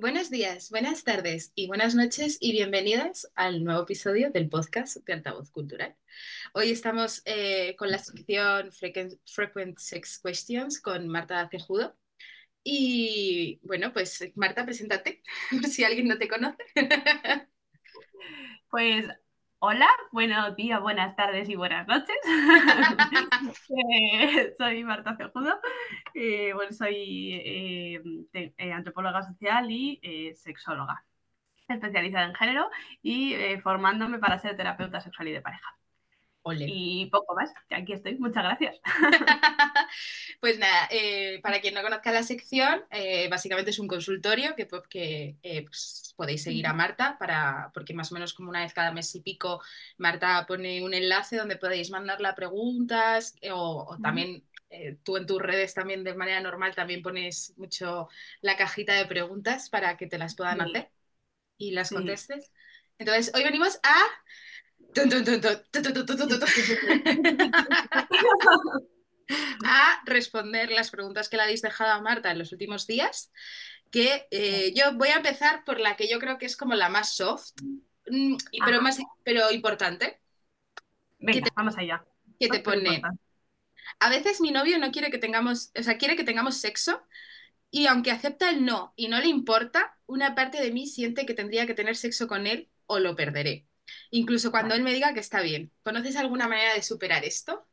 Buenos días, buenas tardes y buenas noches y bienvenidas al nuevo episodio del podcast de Altavoz Cultural. Hoy estamos eh, con la sección Frequent, Sex Questions con Marta Cejudo. Y bueno, pues Marta, preséntate, si alguien no te conoce. Pues Hola, buenos días, buenas tardes y buenas noches. Eh, soy Marta Cejudo, eh, bueno, soy eh, antropóloga social y sexóloga, especializada en género y formándome para ser terapeuta sexual y de pareja. Y poco más, aquí estoy, muchas gracias. pues nada, eh, para quien no conozca la sección, eh, básicamente es un consultorio que, que eh, pues, podéis seguir a Marta, para, porque más o menos como una vez cada mes y pico, Marta pone un enlace donde podéis mandarla preguntas o, también tú en tus redes también de manera normal también pones mucho la cajita de preguntas para que te las puedan hacer y las contestes. Entonces, hoy venimos a a responder las preguntas que le habéis dejado a Marta en los últimos días, que eh, yo voy a empezar por la que yo creo que es como la más soft, mm, pero, más, pero importante. Venga, vamos allá. Que te pone, a veces mi novio no quiere que tengamos, o sea, quiere que tengamos sexo y aunque acepta el no y no le importa, una parte de mí siente que tendría que tener sexo con él o lo perderé. Incluso cuando él me diga que está bien. ¿Conoces alguna manera de superar esto?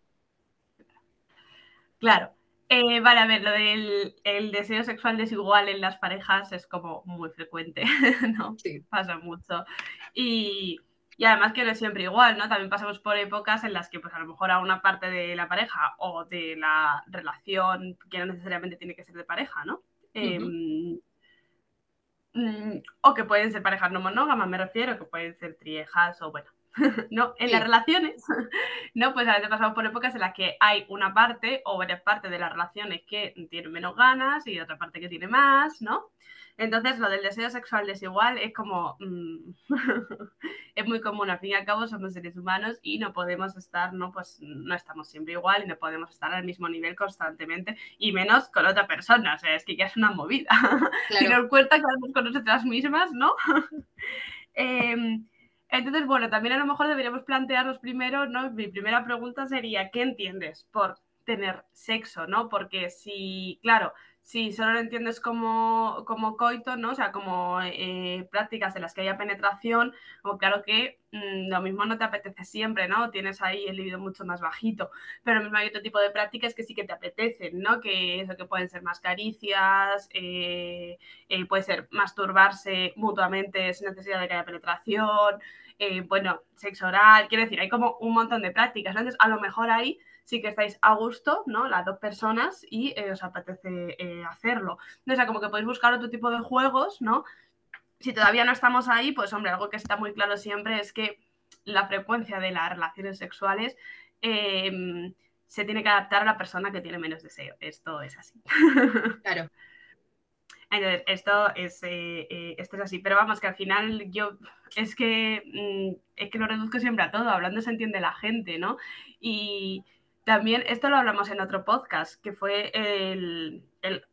Claro. Eh, vale, a ver, lo del el deseo sexual desigual en las parejas es como muy frecuente, ¿no? Sí. Pasa mucho. Y, además que no es siempre igual, ¿no? También pasamos por épocas en las que, pues a lo mejor a una parte de la pareja o de la relación, que no necesariamente tiene que ser de pareja, ¿no? Mm, o que pueden ser parejas no monógamas, me refiero, que pueden ser triejas o bueno. no, en las relaciones, no, pues a veces pasamos por épocas en las que hay una parte o varias partes de las relaciones que tienen menos ganas y otra parte que tiene más, ¿no? Entonces, lo del deseo sexual desigual es como. Mm, es muy común. Al fin y al cabo, somos seres humanos y no podemos estar, ¿no? Pues no estamos siempre igual y no podemos estar al mismo nivel constantemente y menos con otra persona. O sea, es que ya es una movida. si nos cuenta que con nosotras mismas, ¿no? Em, entonces, bueno, también a lo mejor deberíamos plantearnos primero, ¿no? Mi primera pregunta sería: ¿qué entiendes por tener sexo, ¿no? Porque si, claro, si solo lo entiendes como, como coito, ¿no? O sea, como eh, prácticas en las que haya penetración, como claro que mm, lo mismo no te apetece siempre, ¿no? Tienes ahí el libido mucho más bajito, pero mismo hay otro tipo de prácticas que sí que te apetecen, ¿no? Que eso que pueden ser más caricias, eh, eh, puede ser masturbarse mutuamente sin necesidad de que haya penetración, bueno, sexo oral, quiero decir, hay como un montón de prácticas, Entonces, a lo mejor ahí sí que estáis a gusto, ¿no? Las dos personas y eh, os apetece eh, hacerlo. O sea, como que podéis buscar otro tipo de juegos, ¿no? Si todavía no estamos ahí, pues hombre, algo que está muy claro siempre es que la frecuencia de las relaciones sexuales em, se tiene que adaptar a la persona que tiene menos deseo. Esto es así. Claro. Entonces, esto es, eh, esto es así. Pero vamos, que al final yo es que, mm, es que lo reduzco siempre a todo. Hablando se entiende la gente, ¿no? Y, también, esto lo hablamos en otro podcast, que fue el, el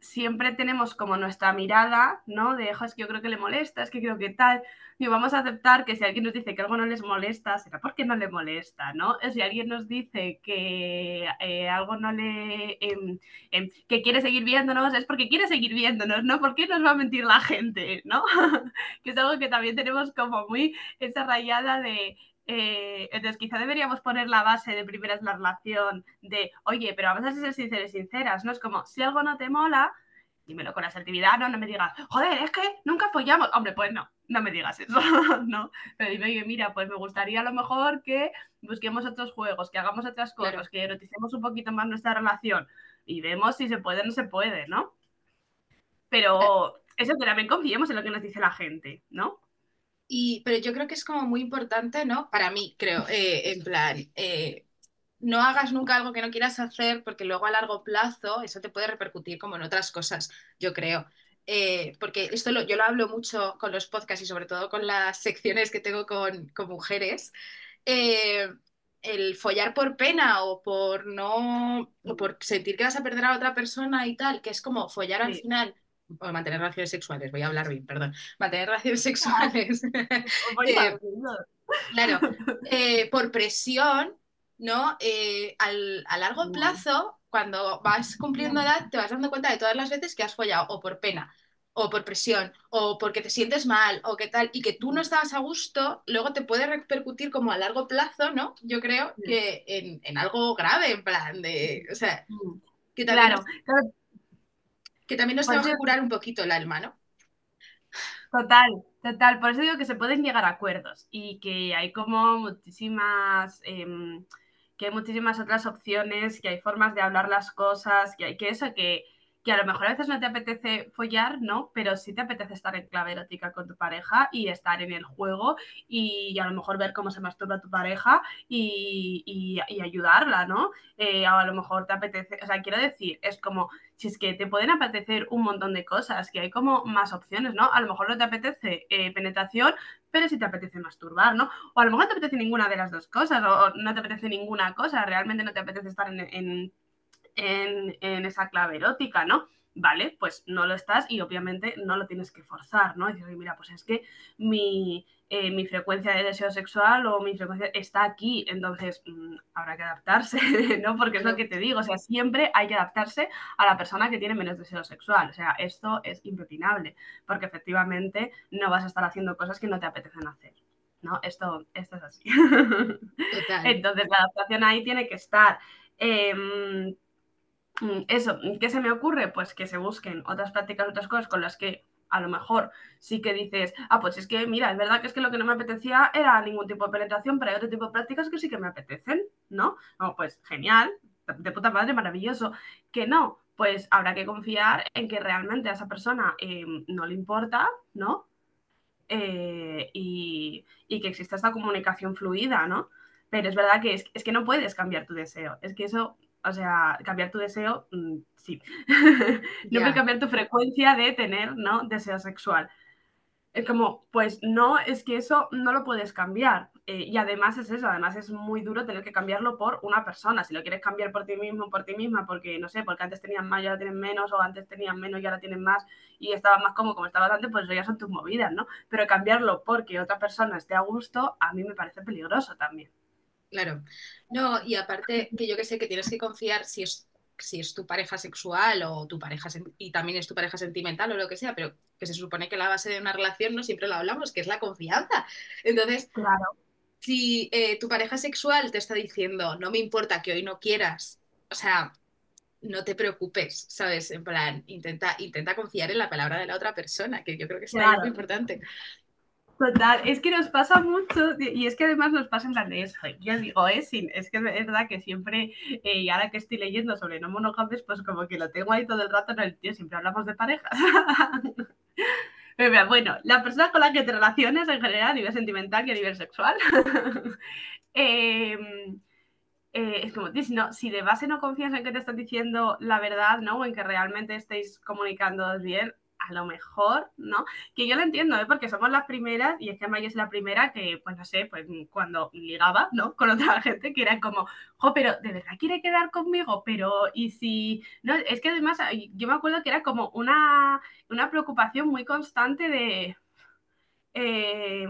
siempre tenemos como nuestra mirada, ¿no? De, jo, es que yo creo que le molesta, es que creo que tal. Y vamos a aceptar que si alguien nos dice que algo no les molesta, será porque no le molesta, ¿no? Si alguien nos dice que eh, algo no le... Em, em, que quiere seguir viéndonos, es porque quiere seguir viéndonos, ¿no? ¿Por qué nos va a mentir la gente, ¿no? que es algo que también tenemos como muy esa rayada de eh, entonces, quizá deberíamos poner la base de primeras la relación de, oye, pero vamos a ser sinceros y sinceras, ¿no? Es como, si algo no te mola, dímelo con asertividad, no, no me digas, joder, es que nunca follamos. Hombre, pues no, no me digas eso, ¿no? Pero dime, oye, mira, pues me gustaría a lo mejor que busquemos otros juegos, que hagamos otras cosas, que eroticemos un poquito más nuestra relación y vemos si se puede o no se puede, ¿no? Pero eso que también confiemos en lo que nos dice la gente, ¿no? Y, pero yo creo que es como muy importante, ¿no? Para mí, creo, eh, en plan, eh, no hagas nunca algo que no quieras hacer porque luego a largo plazo eso te puede repercutir como en otras cosas, yo creo. Eh, porque esto lo, yo lo hablo mucho con los podcasts y sobre todo con las secciones que tengo con, con mujeres. el follar por pena o por no o por sentir que vas a perder a otra persona y tal, que es como follar al final o mantener relaciones sexuales, voy a hablar bien, perdón, mantener relaciones sexuales, Eh, claro, eh, por presión, ¿no? Eh, al- a largo Mm. plazo, cuando vas cumpliendo edad, te vas dando cuenta de todas las veces que has follado, o por pena, o por presión, o porque te sientes mal, o qué tal, y que tú no estabas a gusto, luego te puede repercutir como a largo plazo, ¿no? Yo creo que en, en algo grave, en plan de, o sea, que también, Claro, claro, que también nos tenemos que curar un poquito el alma, ¿no? Total, total. Por eso digo que se pueden llegar a acuerdos y que hay como muchísimas, em, que hay muchísimas otras opciones, que hay formas de hablar las cosas, que hay que eso, que, que a lo mejor a veces no te apetece follar, ¿no? Pero sí te apetece estar en clave erótica con tu pareja y estar en el juego y a lo mejor ver cómo se masturba tu pareja y, y- y ayudarla, ¿no? Eh, a lo mejor te apetece, o sea, quiero decir, es como si es que te pueden apetecer un montón de cosas, que hay como más opciones, ¿no? A lo mejor no te apetece eh, penetración, pero sí te apetece masturbar, ¿no? O a lo mejor no te apetece ninguna de las dos cosas, o, o no te apetece ninguna cosa, realmente no te apetece estar en, en, en, en esa clave erótica, ¿no? Vale, pues no lo estás y obviamente no lo tienes que forzar, ¿no? Decir, mira, pues es que mi, eh, mi frecuencia de deseo sexual o mi frecuencia está aquí, entonces mmm, habrá que adaptarse, ¿no? Porque es lo que te digo, o sea, siempre hay que adaptarse a la persona que tiene menos deseo sexual, o sea, esto es impepinable, porque efectivamente no vas a estar haciendo cosas que no te apetecen hacer. ¿no? Esto, esto es así. Total. Entonces la adaptación ahí tiene que estar. Eh, eso, ¿qué se me ocurre? Pues que se busquen otras prácticas, otras cosas con las que a lo mejor sí que dices, ah, pues es que, mira, es verdad que es que lo que no me apetecía era ningún tipo de penetración, pero hay otro tipo de prácticas que sí que me apetecen, ¿no? Oh, pues genial, de puta madre, maravilloso. Que no, pues habrá que confiar en que realmente a esa persona eh, no le importa, ¿no? Eh, y, y, que exista esta comunicación fluida, ¿no? Pero es verdad que es, es que no puedes cambiar tu deseo, es que eso o sea, cambiar tu deseo, mmm, sí. no puedes cambiar tu frecuencia de tener, ¿no? Deseo sexual. Es como, pues no, es que eso no lo puedes cambiar. Eh, y además es eso, además es muy duro tener que cambiarlo por una persona. Si lo quieres cambiar por ti mismo, por ti misma, porque no sé, porque antes tenían más y ahora tienen menos, o antes tenían menos y ahora tienen más, y estabas más cómodo como estabas antes, pues eso ya son tus movidas, ¿no? Pero cambiarlo porque otra persona esté a gusto, a mí me parece peligroso también. Claro. No, y aparte que yo que sé que tienes que confiar si es, si es tu pareja sexual o tu pareja y también es tu pareja sentimental o lo que sea, pero que se supone que la base de una relación no siempre lo hablamos, que es la confianza. Entonces, claro. si eh, tu pareja sexual te está diciendo, no me importa que hoy no quieras, o sea, no te preocupes, ¿sabes? En plan, intenta, intenta confiar en la palabra de la otra persona, que yo creo que es claro. muy importante. Total, es que nos pasa mucho y es que además nos pasa en plan de eso. Yo digo, ¿eh? Sí, es que es verdad que siempre, eh, y ahora que estoy leyendo sobre no monogamias, pues como que lo tengo ahí todo el rato en el tío, siempre hablamos de parejas. Bueno, la persona con la que te relacionas en general a nivel sentimental y a nivel sexual. eh, eh, es como, no, si de base no confías en que te están diciendo la verdad, ¿no? O en que realmente estéis comunicando bien, a lo mejor, ¿no? Que yo lo entiendo, ¿eh? porque somos las primeras, y es que Maya es la primera que, pues no sé, pues cuando ligaba, ¿no? Con otra gente, que era como, jo, pero ¿de verdad quiere quedar conmigo? Pero, y si, no, es que además, yo me acuerdo que era como una, una preocupación muy constante de, eh,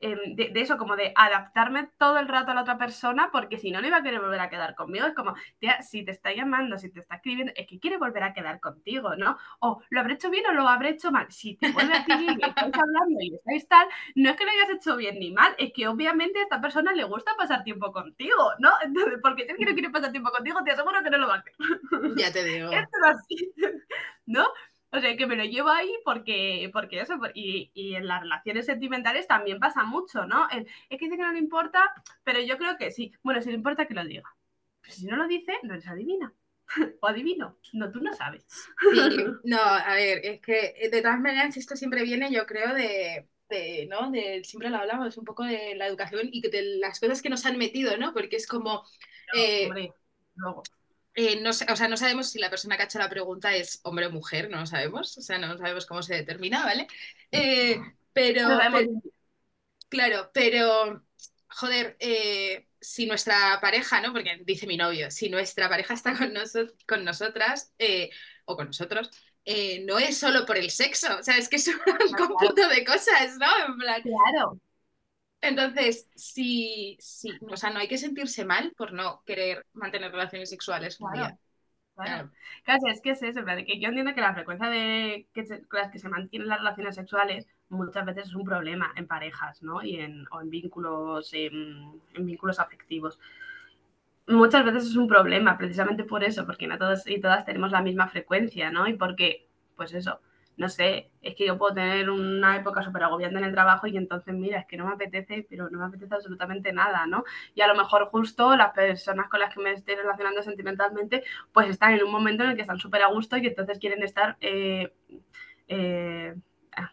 de, de, eso, como de adaptarme todo el rato a la otra persona, porque si no, no iba a querer volver a quedar conmigo. Es como, tía, si te está llamando, si te está escribiendo, es que quiere volver a quedar contigo, ¿no? O lo habré hecho bien o lo habré hecho mal. Si te vuelve a escribir y estáis hablando y estáis tal, no es que lo hayas hecho bien ni mal, es que obviamente a esta persona le gusta pasar tiempo contigo, ¿no? Entonces, porque si que no quiere pasar tiempo contigo, te aseguro que no lo va a hacer. Ya te digo. Esto es así, ¿no? O sea, que me lo llevo ahí porque, porque eso, y, y, en las relaciones sentimentales también pasa mucho, ¿no? El, es que dice que no le importa, pero yo creo que sí. Bueno, si le importa que lo diga. Pero si no lo dice, no eres adivina. o adivino. No, tú no sabes. Sí, no, a ver, es que de todas maneras esto siempre viene, yo creo, de, de, ¿no? De, siempre lo hablamos, un poco de la educación y de las cosas que nos han metido, ¿no? Porque es como... No, eh, hombre, luego. Eh, no, o sea, no sabemos si la persona que ha hecho la pregunta es hombre o mujer, no lo sabemos, o sea, no sabemos cómo se determina, ¿vale? Eh, pero, no pero, claro, pero, joder, eh, si nuestra pareja, ¿no? Porque dice mi novio, si nuestra pareja está con, noso con nosotras o con nosotros, no es solo por el sexo, o sea, es que es un conjunto de cosas, ¿no? En plan, Claro, entonces, sí, sí, o sea, no hay que sentirse mal por no querer mantener relaciones sexuales Claro. día. claro. Claro. Es que es eso, que yo entiendo que la frecuencia de que se- con las que se mantienen las relaciones sexuales muchas veces es un problema en parejas, ¿no? Y en, o en vínculos, em, en vínculos afectivos. Muchas veces es un problema, precisamente por eso, porque no todos y todas tenemos la misma frecuencia, ¿no? Y porque, pues eso, no sé, es que yo puedo tener una época súper agobiante en el trabajo y entonces, mira, es que no me apetece, pero no me apetece absolutamente nada, ¿no? Y a lo mejor justo las personas con las que me estoy relacionando sentimentalmente, pues están en un momento en el que están súper a gusto y entonces quieren estar... eh, eh, ah,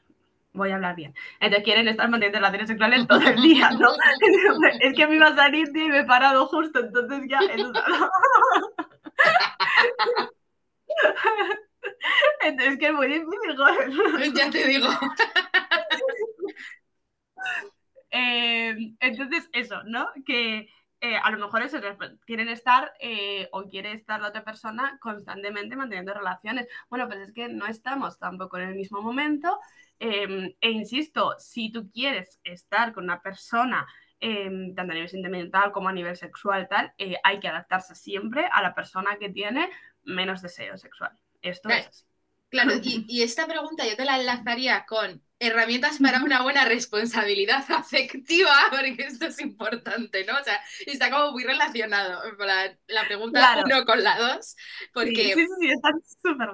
voy a hablar bien. Entonces quieren estar manteniendo relaciones sexuales todo el día, ¿no? es que me iba a salir tío, y me he parado justo, entonces ya. Entonces, que es muy difícil, joder. Ya te digo. Eh, entonces, eso, ¿no? Que eh, a lo mejor eso, quieren estar eh, o quiere estar la otra persona constantemente manteniendo relaciones. Bueno, pues es que no estamos tampoco en el mismo momento. Eh, e insisto, si tú quieres estar con una persona, eh, tanto a nivel sentimental como a nivel sexual, tal, eh, hay que adaptarse siempre a la persona que tiene menos deseo sexual. Esto Claro. es. Claro, y, y esta pregunta yo te la enlazaría con herramientas para una buena responsabilidad afectiva, porque esto es importante, ¿no? O sea, está como muy relacionado la pregunta Claro. uno con la dos, porque, sí, sí, sí, están súper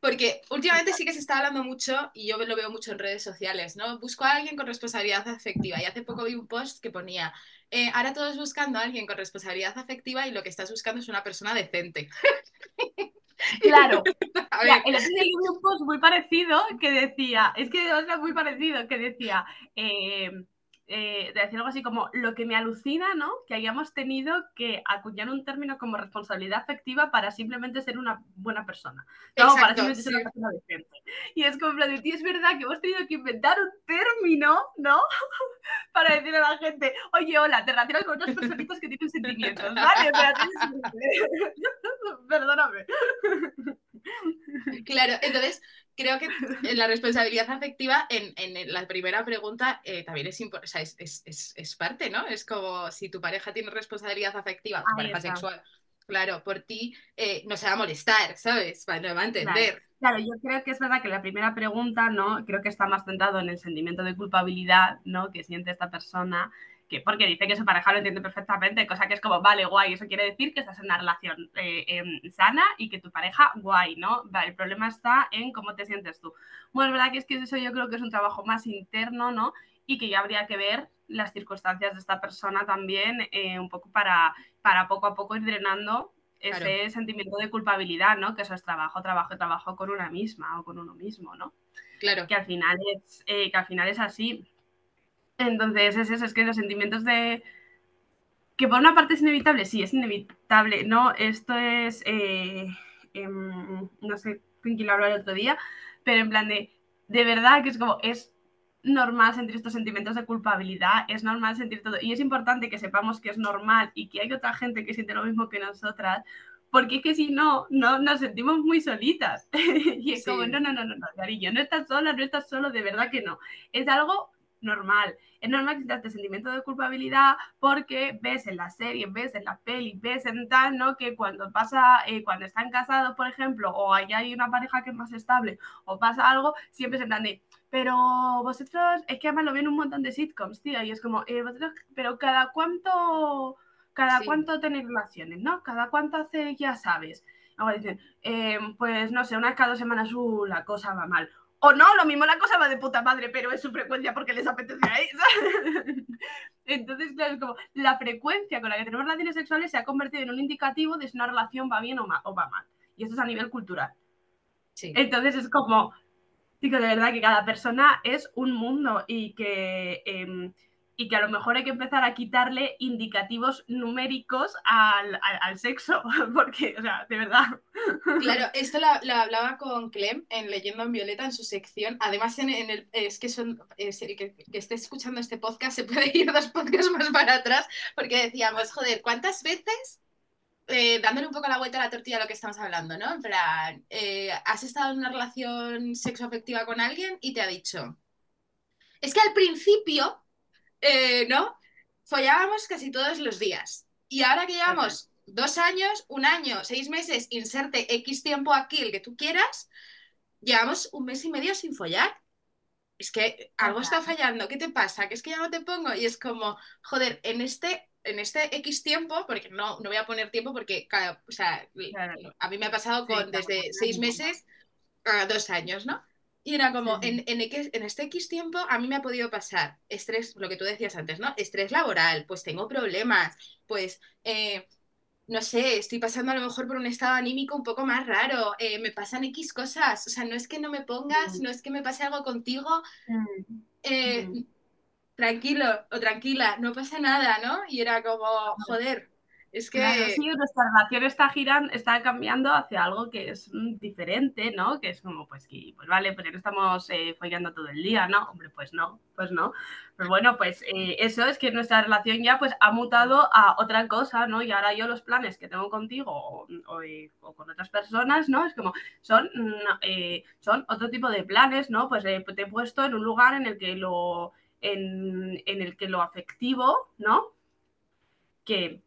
porque últimamente sí que se está hablando mucho, y yo lo veo mucho en redes sociales, ¿no? Busco a alguien con responsabilidad afectiva, y hace poco vi un post que ponía, eh, ahora todos buscando a alguien con responsabilidad afectiva y lo que estás buscando es una persona decente. Claro, A Mira, ver, el otro día leí un post muy parecido que decía, es que sea, muy parecido, que decía, eh, eh, decía algo así como, lo que me alucina, ¿no? Que hayamos tenido que acuñar un término como responsabilidad afectiva para simplemente ser una buena persona. No, para exacto, simplemente ser sí. una persona decente. Y es como, plan de, tío, es verdad que hemos tenido que inventar un término, ¿no? para decirle a la gente, oye, hola, te relacionas con otras personitas que tienen sentimientos, ¿vale? Perdóname. Claro, entonces creo que la responsabilidad afectiva, en, en la primera pregunta, eh, también es, o sea, es, es- es- parte, ¿no? Es como si tu pareja tiene responsabilidad afectiva, tu Ahí pareja está. sexual, claro, por ti eh, no se va a molestar, ¿sabes? No va a entender. Claro, yo creo que es verdad que la primera pregunta, ¿no? Creo que está más centrado en el sentimiento de culpabilidad, ¿no? Que siente esta persona, que porque dice que su pareja lo entiende perfectamente, cosa que es como, vale, guay, eso quiere decir que estás en una relación eh, em, sana y que tu pareja, guay, ¿no? Vale, el problema está en cómo te sientes tú. Bueno, es verdad que es que eso yo creo que es un trabajo más interno, ¿no? Y que ya habría que ver las circunstancias de esta persona también, eh, un poco para, para poco a poco ir drenando ese Claro. sentimiento de culpabilidad, ¿no? Que eso es trabajo, trabajo, trabajo con una misma o con uno mismo, ¿no? Claro, Que al final es, eh, que al final es así. Entonces, es eso, es que los sentimientos de... Que por una parte es inevitable, sí, es inevitable, ¿no? Esto es, eh, em, no sé con quién lo habló el otro día, pero en plan de, de verdad que es como, es normal sentir estos sentimientos de culpabilidad, es normal sentir todo, y es importante que sepamos que es normal y que hay otra gente que siente lo mismo que nosotras, porque es que si no, no nos sentimos muy solitas. y es Sí. como, no, no, no, no, no, cariño, no estás sola, no estás solo, de verdad que no. Es algo normal. Es normal que este sentimiento de culpabilidad porque ves en la serie, ves en la peli, ves en tal, ¿no? Que cuando pasa, eh, cuando están casados, por ejemplo, o hay, hay una pareja que es más estable, o pasa algo, siempre se plan de, pero vosotros, es que además lo ven un montón de sitcoms, tío, y es como, eh, vosotros, pero cada cuánto, cada Sí. cuánto tenéis relaciones, ¿no? Cada cuánto hace, ya sabes. Luego dicen, eh, pues no sé, unas cada dos semanas, uh, la cosa va mal. O no, lo mismo la cosa va de puta madre, pero es su frecuencia porque les apetece a ellos. Entonces, claro, es como la frecuencia con la que tenemos relaciones sexuales se ha convertido en un indicativo de si una relación va bien o, ma- o va mal. Y esto es a nivel cultural. sí. Entonces es como, digo, de verdad que cada persona es un mundo y que, eh, y que a lo mejor hay que empezar a quitarle indicativos numéricos al, al, sexo, porque, o sea, de verdad. Claro, esto lo, hablaba con Clem en Leyendo en Violeta en su sección. Además, en, en el, es que son, que, que esté escuchando este podcast se puede ir dos podcasts más para atrás, porque decíamos, joder, ¿cuántas veces eh, dándole un poco la vuelta a la tortilla a lo que estamos hablando, ¿no? En plan, eh, has estado en una relación sexoafectiva con alguien y te ha dicho, es que al principio, eh, ¿no? Follábamos casi todos los días. Y ahora que llevamos dos años, un año, seis meses, inserte X tiempo aquí, el que tú quieras, llevamos un mes y medio sin follar. Es que algo está fallando, ¿qué te pasa? Que es que ya no te pongo. Y es como, joder, en este en este X tiempo, porque no, no voy a poner tiempo porque o sea, a mí me ha pasado con desde seis meses a dos años, ¿no? Y era como, En, en, en, este X tiempo a mí me ha podido pasar estrés, lo que tú decías antes, ¿no? Estrés laboral, pues tengo problemas, pues, eh, no sé, estoy pasando a lo mejor por un estado anímico un poco más raro, eh, me pasan X cosas, o sea, no es que no me pongas, no es que me pase algo contigo, eh, tranquilo o tranquila, no pasa nada, ¿no? Y era como, joder, es que... nuestra relación está girando, está cambiando hacia algo que es mm, diferente, ¿no? Que es como, pues, que, pues vale, ya no estamos eh, follando todo el día, ¿no? Hombre, pues no, pues no. Pero bueno, pues eh, eso es que nuestra relación ya pues ha mutado a otra cosa, ¿no? Y ahora yo los planes que tengo contigo o, eh, con otras personas, ¿no? Es como, son, mm, son otro tipo de planes, ¿no? Pues te he puesto en un lugar en el que lo en, el que lo afectivo, ¿no? Que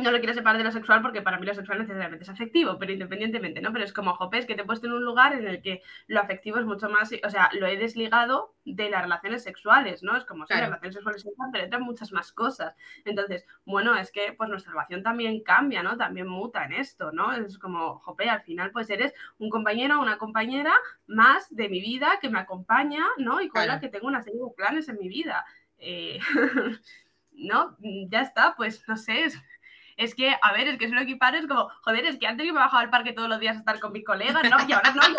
no lo quiero separar de lo sexual porque para mí lo sexual necesariamente es afectivo, pero independientemente, ¿no? Pero es como, jopes, que te he puesto en un lugar en el que lo afectivo es mucho más, o sea, lo he desligado de las relaciones sexuales, ¿no? Es como, si las relaciones sexuales pero entran muchas más cosas. Entonces, bueno, es que pues nuestra relación también cambia, ¿no? También muta en esto, ¿no? Es como, jope, al final pues eres un compañero o una compañera más de mi vida que me acompaña, ¿no? Y con la que tengo una serie de planes en mi vida. Eh, ¿no? Ya está, pues no sé, es, es que, a ver, es que es lo equiparo, es como, joder, es que antes yo me bajaba al parque todos los días a estar con mis colegas, ¿no? Y ahora no, yo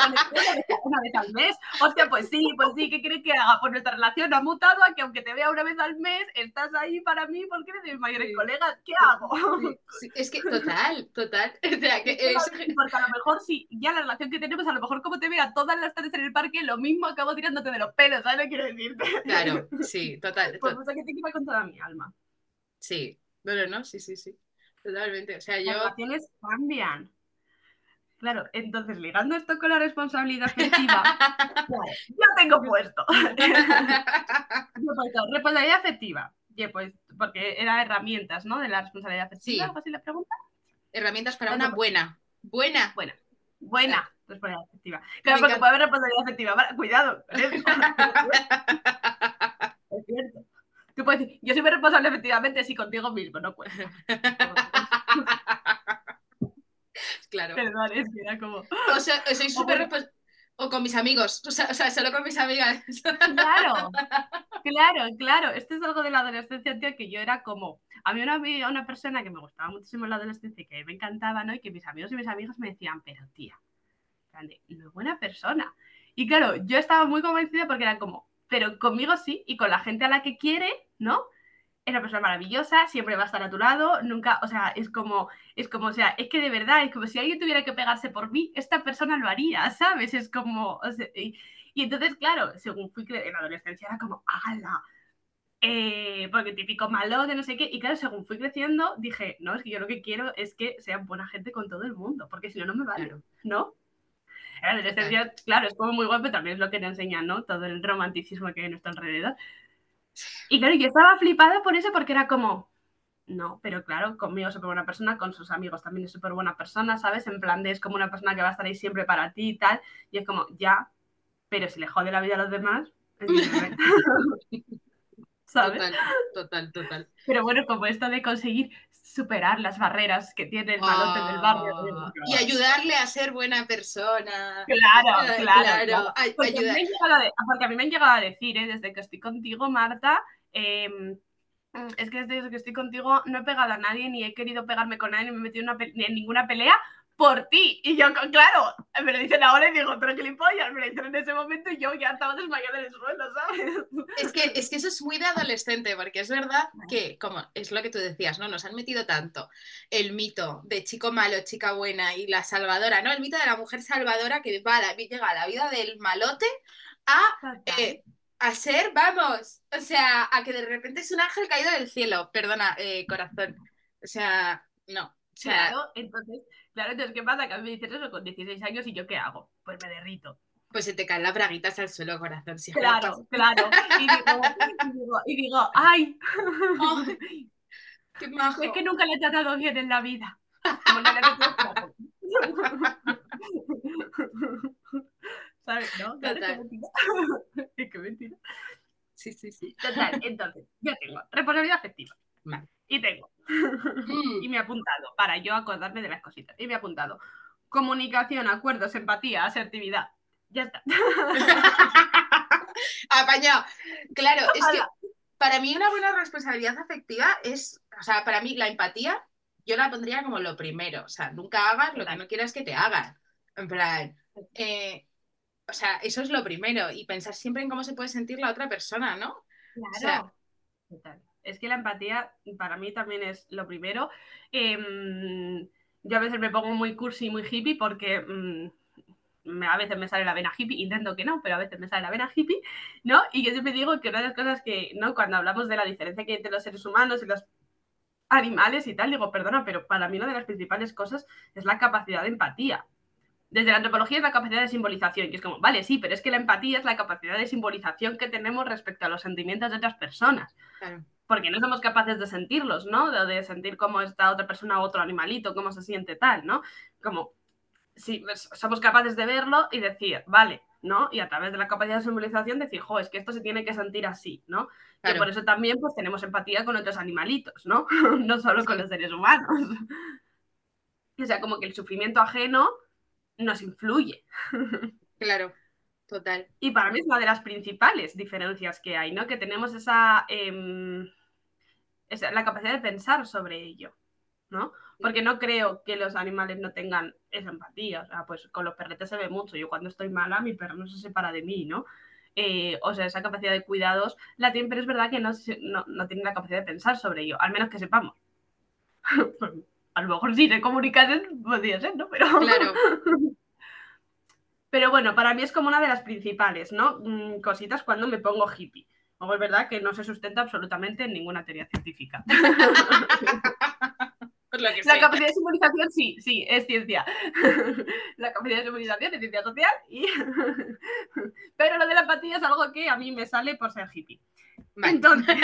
una vez al mes. Hostia, pues sí, pues sí, ¿qué quieres que haga? Pues nuestra relación ha mutado a que aunque te vea una vez al mes, estás ahí para mí porque eres de mis mayores colegas. ¿Qué hago? es que total, total. O sea, que es... Porque a lo mejor sí, ya la relación que tenemos, a lo mejor como te vea todas las tardes en el parque, lo mismo acabo tirándote de los pelos, ¿sabes lo que quiero decirte? Claro, sí, total. Pues sé que te equipa con toda mi alma. Sí, bueno, no, sí, sí, sí. Totalmente. O sea, yo. Las relaciones cambian. Claro, entonces ligando esto con la responsabilidad afectiva, yo tengo puesto. yo puesto responsabilidad afectiva. pues, porque era herramientas, ¿no? De la responsabilidad afectiva, sí. así la pregunta. Herramientas para una buena. Buena. Buena. Buena responsabilidad afectiva. Claro, porque puede haber responsabilidad afectiva. Cuidado. es cierto. Tú puedes decir, yo soy muy responsable efectivamente, sí, contigo mismo, no puedo. claro. Perdón, es que era como. O sea, soy súper responsable. O con mis amigos, o sea, o sea, solo con mis amigas. Claro, claro, claro. Esto es algo de la adolescencia, tío, que yo era como. A mí una, una persona que me gustaba muchísimo en la adolescencia y que me encantaba, ¿no? Y que mis amigos y mis amigas me decían, pero tía, grande, no buena persona. Y claro, yo estaba muy convencida porque era como, pero conmigo sí, y con la gente a la que quiere, ¿no? Es una persona maravillosa, siempre va a estar a tu lado, nunca, o sea, es como, es como, o sea, es que de verdad, es como si alguien tuviera que pegarse por mí, esta persona lo haría, ¿sabes? Es como, o sea, y, entonces, claro, según fui en la adolescencia era como, ¡hala! Eh, porque típico malo, de no sé qué, y claro, según fui creciendo, dije, no, es que yo lo que quiero es que sean buena gente con todo el mundo, porque si no, no me vale, ¿no? la adolescencia, claro, es como muy guapo, también es lo que te enseña, ¿no? Todo el romanticismo que hay en nuestro alrededor. Y claro, yo estaba flipada por eso porque era como, no, pero claro, conmigo es súper buena persona, con sus amigos también es súper buena persona, ¿sabes? En plan de es como una persona que va a estar ahí siempre para ti y tal. Y es como, ya, pero si le jode la vida a los demás, ¿sabes? Total, total, total. Pero bueno, como esto de conseguir superar las barreras que tiene el malote del barrio. Ah, y ayudarle a ser buena persona. Claro, claro. Porque, a mí me han llegado a decir, ¿eh? desde que estoy contigo, Marta, em, es que desde que estoy contigo no he pegado a nadie, ni he querido pegarme con nadie, ni me he metido en ninguna pelea, por ti. Y yo, claro, me lo dicen ahora y digo, pero gilipollas, me lo dicen en ese momento y yo ya estaba desmayada en el suelo, ¿sabes? Es que, es que eso es muy de adolescente, porque es verdad que, como es lo que tú decías, ¿no? Nos han metido tanto el mito de chico malo, chica buena y la salvadora, ¿no? El mito de la mujer salvadora que va a llega a la vida del malote a... Eh, a ser, vamos, o sea, a que de repente es un ángel caído del cielo, perdona, eh, corazón. O sea, no, claro, entonces, claro, entonces, ¿qué pasa? Que a mí me dices eso con 16 años y yo qué hago? Pues me derrito. Pues se te caen las braguitas al suelo, corazón. claro, claro. Y digo, y digo, ¡ay! ¡Qué majo! Es que nunca le he tratado bien en la vida. ¿Sabes? ¿No? Total. Es que mentira. Sí, sí, sí. Total, entonces, yo tengo responsabilidad afectiva. Vale. Y tengo. Mm. y me he apuntado, para yo acordarme de las cositas. Y me he apuntado. Comunicación, acuerdos, empatía, asertividad. Ya está. Apañado. Claro, es que para mí una buena responsabilidad afectiva es, o sea, para mí la empatía yo la pondría como lo primero. O sea, nunca hagas lo que no quieras que te hagan. En plan, eh, o sea, eso es lo primero. Y pensar siempre en cómo se puede sentir la otra persona, ¿no? Claro. Es que la empatía para mí también es lo primero. Em, yo a veces me pongo muy cursi y muy hippie porque mm, a veces me sale la vena hippie, intento que no, pero a veces me sale la vena hippie, ¿no? Y yo siempre digo que una de las cosas que, ¿no? Cuando hablamos de la diferencia que hay entre los seres humanos y los animales y tal, digo, perdona, pero para mí una de las principales cosas es la capacidad de empatía. Desde la antropología es la capacidad de simbolización, que es como, vale, sí, pero es que la empatía es la capacidad de simbolización que tenemos respecto a los sentimientos de otras personas. Porque no somos capaces de sentirlos, ¿no? De, sentir cómo está otra persona o otro animalito, cómo se siente tal, ¿no? Como, si pues, somos capaces de verlo y decir, vale, ¿no? Y a través de la capacidad de simbolización decir, jo, es que esto se tiene que sentir así, ¿no? Y por eso también pues tenemos empatía con otros animalitos, ¿no? no solo con los seres humanos. o sea, como que el sufrimiento ajeno nos influye. claro, total. Y para mí es una de las principales diferencias que hay, ¿no? Que tenemos esa, em, la capacidad de pensar sobre ello, ¿no? Porque no creo que los animales no tengan esa empatía. O sea, pues con los perretes se ve mucho. Yo cuando estoy mala, mi perro no se separa de mí, ¿no? Eh, o sea, esa capacidad de cuidados la tienen, pero es verdad que no, no, no tienen la capacidad de pensar sobre ello, al menos que sepamos. a lo mejor sí se comunicasen, podría ser, ¿no? Pero... Claro. Pero bueno, para mí es como una de las principales, ¿no? Mm, cositas cuando me pongo hippie. Luego es verdad que no se sustenta absolutamente en ninguna teoría científica. la capacidad de simbolización sí, sí, es ciencia. la capacidad de simbolización es ciencia social. Y... Pero lo de la empatía es algo que a mí me sale por ser hippie. Entonces.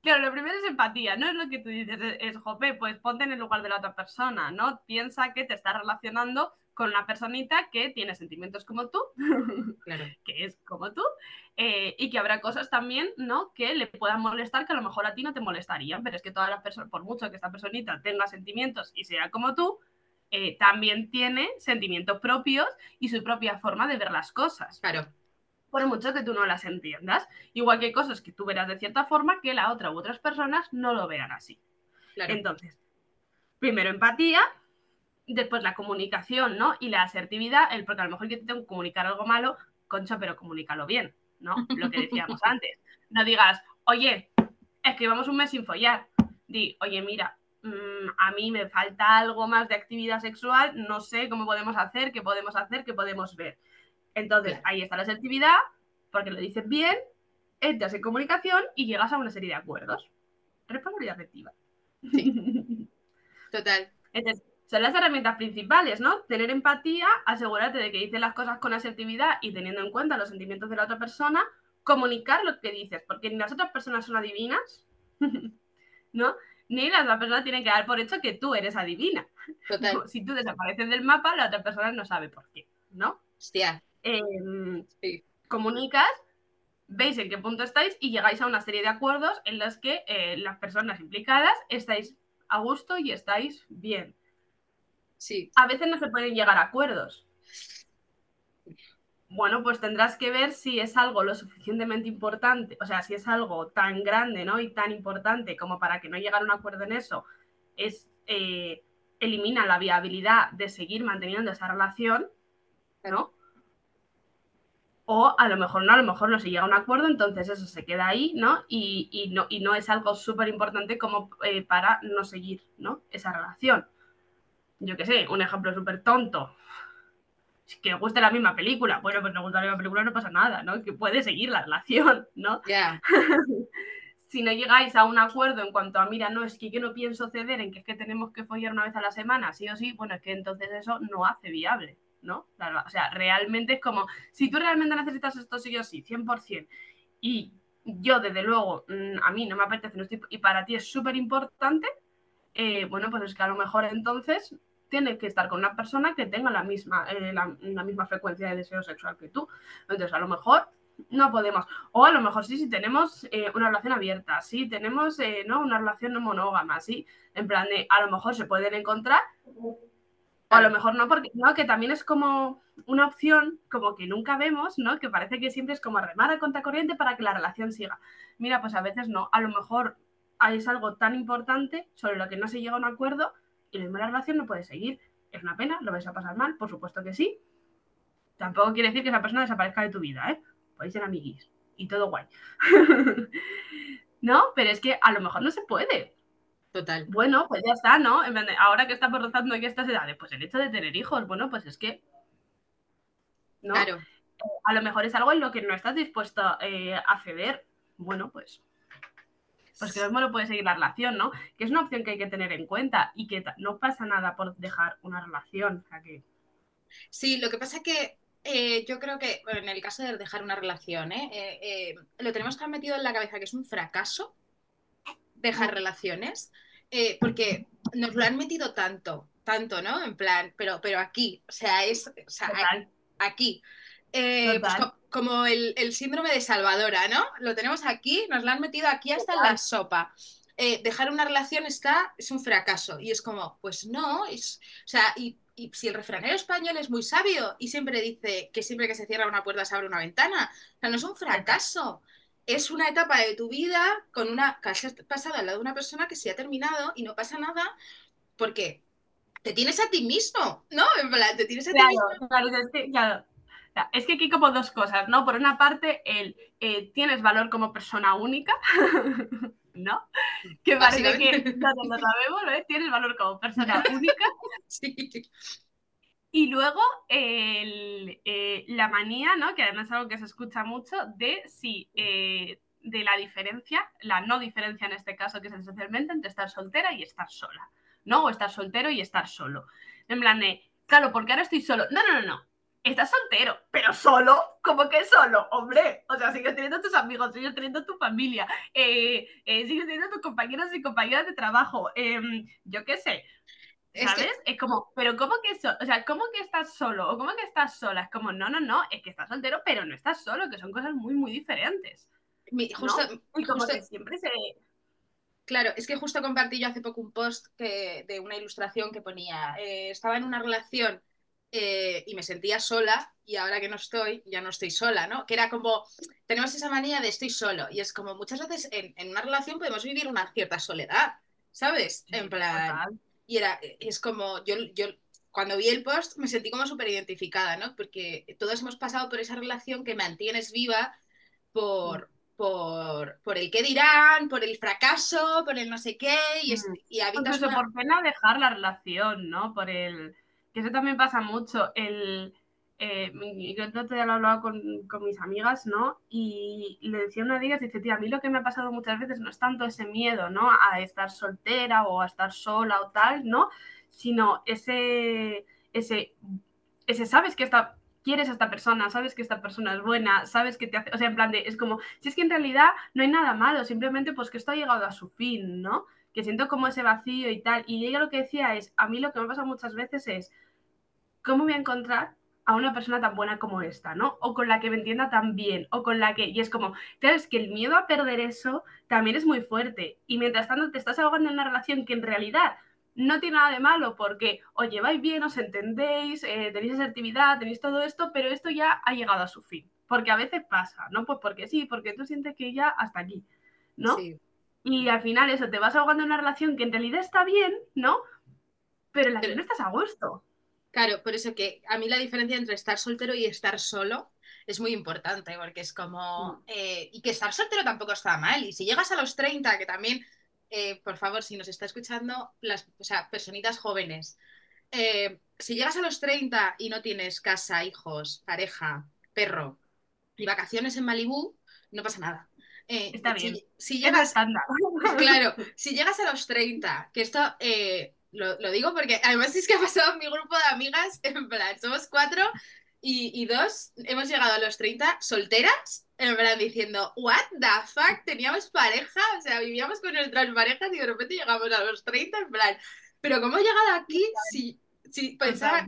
Claro, lo primero es empatía, no es lo que tú dices, es, jope, pues ponte en el lugar de la otra persona, ¿no? Piensa que te estás relacionando con una personita que tiene sentimientos como tú, claro. que es como tú, eh, y que habrá cosas también, ¿no? Que le puedan molestar que a lo mejor a ti no te molestarían, pero es que todas las personas, por mucho que esta personita tenga sentimientos y sea como tú, eh, también tiene sentimientos propios y su propia forma de ver las cosas. Claro por mucho que tú no las entiendas. Igual que hay cosas que tú verás de cierta forma que la otra u otras personas no lo vean así. Entonces, primero empatía, después la comunicación, ¿no? Y la asertividad, el, porque a lo mejor yo te tengo que comunicar algo malo, concha, pero comunícalo bien, ¿no? Lo que decíamos antes. No digas, oye, es que llevamos un mes sin follar. Di, oye, mira, mm, a mí me falta algo más de actividad sexual, no sé cómo podemos hacer, qué podemos hacer, qué podemos ver. Entonces, ahí está la asertividad, porque lo dices bien, entras en comunicación y llegas a una serie de acuerdos. Responsabilidad afectiva. Sí. Total. Entonces, son las herramientas principales, ¿no? Tener empatía, asegurarte de que dices las cosas con asertividad y teniendo en cuenta los sentimientos de la otra persona, comunicar lo que dices, porque ni las otras personas son adivinas, ¿no? Ni las otras personas tienen que dar por hecho que tú eres adivina. Total. Si tú desapareces del mapa, la otra persona no sabe por qué, ¿no? Hostia, Em, comunicas, veis en qué punto estáis y llegáis a una serie de acuerdos en los que eh, las personas implicadas estáis a gusto y estáis bien. Sí. A veces no se pueden llegar a acuerdos. Bueno, pues tendrás que ver si es algo lo suficientemente importante, o sea, si es algo tan grande, ¿no? Y tan importante como para que no llegar a un acuerdo en eso, es eh, elimina la viabilidad de seguir manteniendo esa relación, ¿no? o a lo mejor no, a lo mejor no se llega a un acuerdo, entonces eso se queda ahí, ¿no? Y, no, y no es algo súper importante como eh, para no seguir, ¿no? Esa relación. Yo qué sé, un ejemplo súper tonto. Que os guste la misma película. Bueno, pues no gusta la misma película no pasa nada, ¿no? Que puede seguir la relación, ¿no? Ya. si no llegáis a un acuerdo en cuanto a, mira, no, es que yo no pienso ceder en que es que tenemos que follar una vez a la semana, sí o sí, bueno, es que entonces eso no hace viable, ¿no? O sea, realmente es como, si tú realmente necesitas esto sí o sí, 100%, y yo desde luego, mm, a mí no me apetece, y para ti es súper importante, eh, bueno, pues es que a lo mejor entonces tiene que estar con una persona que tenga la misma, eh, la, misma frecuencia de deseo sexual que tú. Entonces, a lo mejor no podemos. O a lo mejor sí, si tenemos eh, una relación abierta, sí, tenemos ¿no? una relación monógama, sí, en plan de, a lo mejor se pueden encontrar, o a lo mejor no, porque no, que también es como una opción como que nunca vemos, ¿no? Que parece que siempre es como remar a contracorriente para que la relación siga. Mira, pues a veces no, a lo mejor es algo tan importante sobre lo que no se llega a un acuerdo y la relación no puede seguir. Es una pena, lo vais a pasar mal, por supuesto que sí. Tampoco quiere decir que esa persona desaparezca de tu vida, ¿eh? Podéis ser amiguis y todo guay. no, pero es que a lo mejor no se puede. Total. Bueno, pues ya está, ¿no? ahora que estamos rozando aquí estas edades, pues el hecho de tener hijos, bueno, pues es que. ¿no? Claro. A lo mejor es algo en lo que no estás dispuesto eh, a ceder. Bueno, pues pues que no puede seguir la relación, ¿no? Que es una opción que hay que tener en cuenta y que no pasa nada por dejar una relación. Sí, lo que pasa es que eh, yo creo que en el caso de dejar una relación, ¿eh? Eh, lo tenemos tan metido en la cabeza que es un fracaso dejar relaciones, porque nos lo han metido tanto, tanto, ¿no? En plan, pero, pero aquí, o sea, es, o sea, aquí. Pues como el, síndrome de Salvadora, ¿no? Lo tenemos aquí, nos lo han metido aquí hasta en la sopa. Eh, dejar una relación está, es un fracaso. Y es como, pues no, es, o sea, y, si el refranero español es muy sabio y siempre dice que siempre que se cierra una puerta se abre una ventana, o sea, no es un fracaso. Es una etapa de tu vida con una que has pasado al lado de una persona que se ha terminado y no pasa nada porque te tienes a ti mismo, ¿no? En plan, te tienes a ti mismo. Claro, claro es que aquí hay como dos cosas, ¿no? Por una parte, el eh, tienes valor como persona única, ¿no? Que parece que todos lo sabemos, ¿no? Tienes valor como persona única. sí. Y luego eh, la manía, ¿no? Que además es algo que se escucha mucho, de si eh, de la diferencia, la no diferencia en este caso, que es esencialmente entre estar soltera y estar sola, ¿no? O estar soltero y estar solo. En plan de, claro, porque ahora estoy solo. No, no, no, no estás soltero, pero solo, como que solo, hombre. O sea, sigues teniendo tus amigos, sigues teniendo tu familia, eh, eh, sigues teniendo tus compañeros y compañeras de trabajo. Em, yo qué sé. ¿Sabes? Es, como, pero ¿cómo que eso? O sea, ¿cómo que estás solo? ¿O cómo que estás sola? Es como, no, no, no, es que estás soltero, pero no estás solo, que son cosas muy, muy diferentes. justo, y como que siempre se. Claro, es que justo compartí yo hace poco un post de una ilustración que ponía, eh, estaba en una relación eh, y me sentía sola y ahora que no estoy, ya no estoy sola, ¿no? Que era como, tenemos esa manía de estoy solo y es como muchas veces en, una relación podemos vivir una cierta soledad, ¿sabes? En plan, y era, es como, yo, yo cuando vi el post me sentí como súper identificada, ¿no? Porque todos hemos pasado por esa relación que mantienes viva por, mm. por, por, el qué dirán, por el fracaso, por el no sé qué, y, es, mm. y habitas por pena dejar la relación, ¿no? Por el eso también pasa mucho. El, eh, yo el otro día lo hablaba con, con, mis amigas, ¿no? Y le decía una de ellas, dice, tía, a mí lo que me ha pasado muchas veces no es tanto ese miedo, ¿no? A estar soltera o a estar sola o tal, ¿no? Sino ese, ese, ese sabes que esta, quieres a esta persona, sabes que esta persona es buena, sabes que te hace, o sea, en plan de, es como, si es que en realidad no hay nada malo, simplemente pues que esto ha llegado a su fin, ¿no? que siento como ese vacío y tal. Y ella lo que decía es, a mí lo que me pasa muchas veces es, ¿cómo voy a encontrar a una persona tan buena como esta, ¿no? O con la que me entienda tan bien, o con la que... Y es como, claro, es que el miedo a perder eso también es muy fuerte. Y mientras tanto te estás ahogando en una relación que en realidad no tiene nada de malo porque os lleváis bien, os entendéis, eh, tenéis asertividad, tenéis todo esto, pero esto ya ha llegado a su fin. Porque a veces pasa, ¿no? Pues porque sí, porque tú sientes que ya hasta aquí, ¿no? Sí. Y al final eso, te vas ahogando en una relación que en realidad está bien, ¿no? Pero en la que no estás a gusto. Claro, por eso que a mí la diferencia entre estar soltero y estar solo es muy importante, porque es como... Mm. Eh, y que estar soltero tampoco está mal. Y si llegas a los 30, que también, eh, por favor, si nos está escuchando, las o sea, personitas jóvenes, eh, si llegas a los 30 y no tienes casa, hijos, pareja, perro y vacaciones en Malibú, no pasa nada. Está si- bien. Si, Es llegas, claro, si llegas a los 30, que esto lo, lo digo porque además es que ha pasado en mi grupo de amigas, en plan, somos cuatro y, y dos hemos llegado a los 30 solteras, en plan diciendo, what the fuck, teníamos pareja, o sea, vivíamos con nuestras parejas y de repente llegamos a los 30, en plan, pero ¿cómo he llegado aquí si, si pensaba...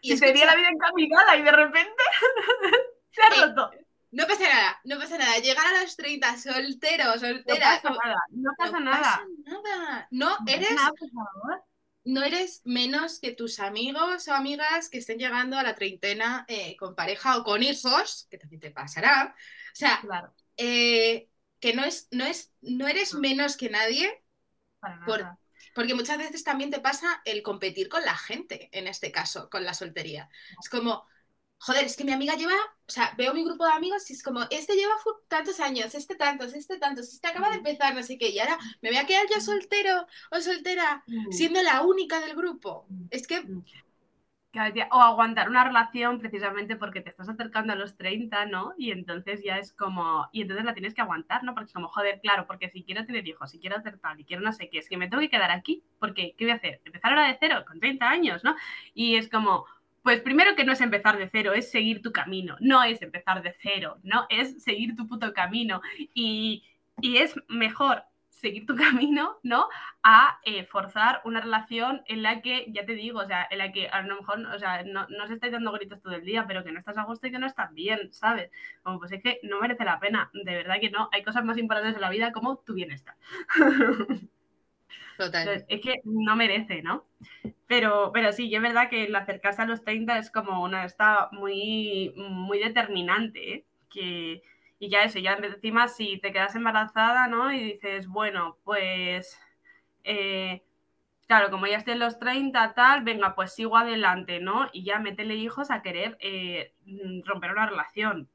Y sería escucha- la vida encaminada y de repente se ha Eh, roto. No pasa nada, no pasa nada, llegar a los 30 soltero, No soltera, pasa nada, no pasa no nada. pasa nada. No No pasa eres nada, por favor. no eres menos que tus amigos o amigas que estén llegando a la treintena eh, con pareja o con hijos, que también te pasará. O sea, Claro, eh, que no es, no es, no eres menos que nadie, para Por- nada. porque muchas veces también te pasa el competir con la gente, en este caso, con la soltería. Es como, joder, es que mi amiga lleva, o sea, veo mi grupo de amigos y es como, este lleva tantos años, este tantos, este tantos, este acaba de Ujú. empezar, no sé qué, y ahora me voy a quedar yo soltero o soltera siendo la única del grupo. Es que O aguantar una relación precisamente porque te estás acercando a los 30, ¿no? Y entonces ya es como. Y entonces la tienes que aguantar, ¿no? Porque es como, joder, claro, porque si quiero tener hijos, si quiero hacer tal, y quiero no sé qué, es que me tengo que quedar aquí. Porque, ¿qué voy a hacer? Empezar ahora de cero, con 30 años, ¿no? Y es como. Pues primero que no es empezar de cero, es seguir tu camino. No es empezar de cero, ¿no? Es seguir tu puto camino. Y, y es mejor seguir tu camino, ¿no? a eh, forzar una relación en la que, ya te digo, o sea, en la que a lo mejor, o sea, no, no os estáis dando gritos todo el día, pero que no estás a gusto y que no estás bien, ¿sabes? Como pues es que no merece la pena, de verdad que no, hay cosas más importantes en la vida como tu bienestar. Es que no merece, ¿no? Pero, pero sí, es verdad que el acercarse a los 30 es como una, está muy, muy determinante, ¿eh? Que, y ya eso, ya encima si te quedas embarazada, ¿no? Y dices, bueno, pues, eh, claro, como ya estoy en los 30, tal, venga, pues sigo adelante, ¿no? Y ya métele hijos a querer eh, romper una relación.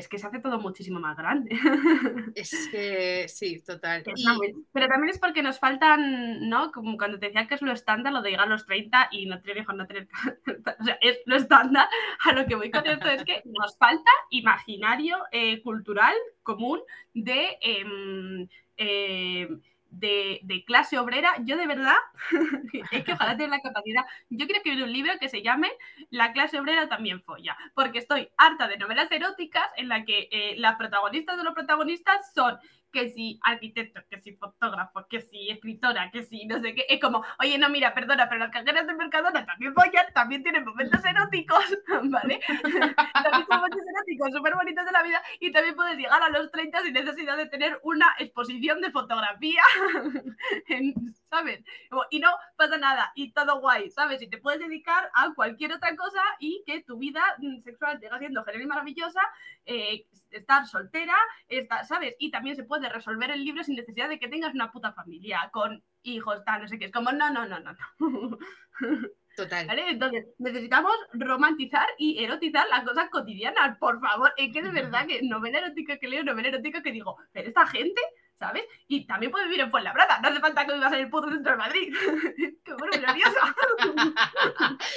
Es que se hace todo muchísimo más grande. Es que sí, total. Y- Pero también es porque nos faltan, ¿no? Como cuando te decía que es lo estándar, lo de llegar a los 30 y no tener hijos, no tener... o sea, es lo estándar. A lo que voy con esto es que nos falta imaginario eh, cultural común de, em, em, de, clase obrera. Yo de verdad, es que ojalá tener la capacidad. Yo quiero escribir un libro que se llame La clase obrera también folla, porque estoy harta de novelas eróticas en la que eh, las protagonistas de los protagonistas son que si arquitecto, que si fotógrafo, que si escritora, que si no sé qué. Es como, oye, no, mira, perdona, pero las cajeras de Mercadona también follan, también tienen momentos eróticos, ¿vale? también son momentos eróticos súper bonitos de la vida y también puedes llegar a los 30 sin necesidad de tener una exposición de fotografía, ¿sabes? Y no pasa nada y todo guay, ¿sabes? Y te puedes dedicar a cualquier otra cosa y que tu vida mm, sexual siga siendo genial y maravillosa, eh, estar soltera, estar, ¿sabes? Y también se puede resolver el libro sin necesidad de que tengas una puta familia con hijos, tal, no sé qué. Es como, no, no, no, no, no. total. ¿Vale? Entonces, necesitamos romantizar y erotizar las cosas cotidianas, por favor. Es que de verdad que novela erótica que leo, novela erótica que digo, pero esta gente, ¿sabes? Y también puede vivir en Fuenlabrada, no hace falta que vivas en el puto centro de Madrid. ¡Qué bueno, gloriosa!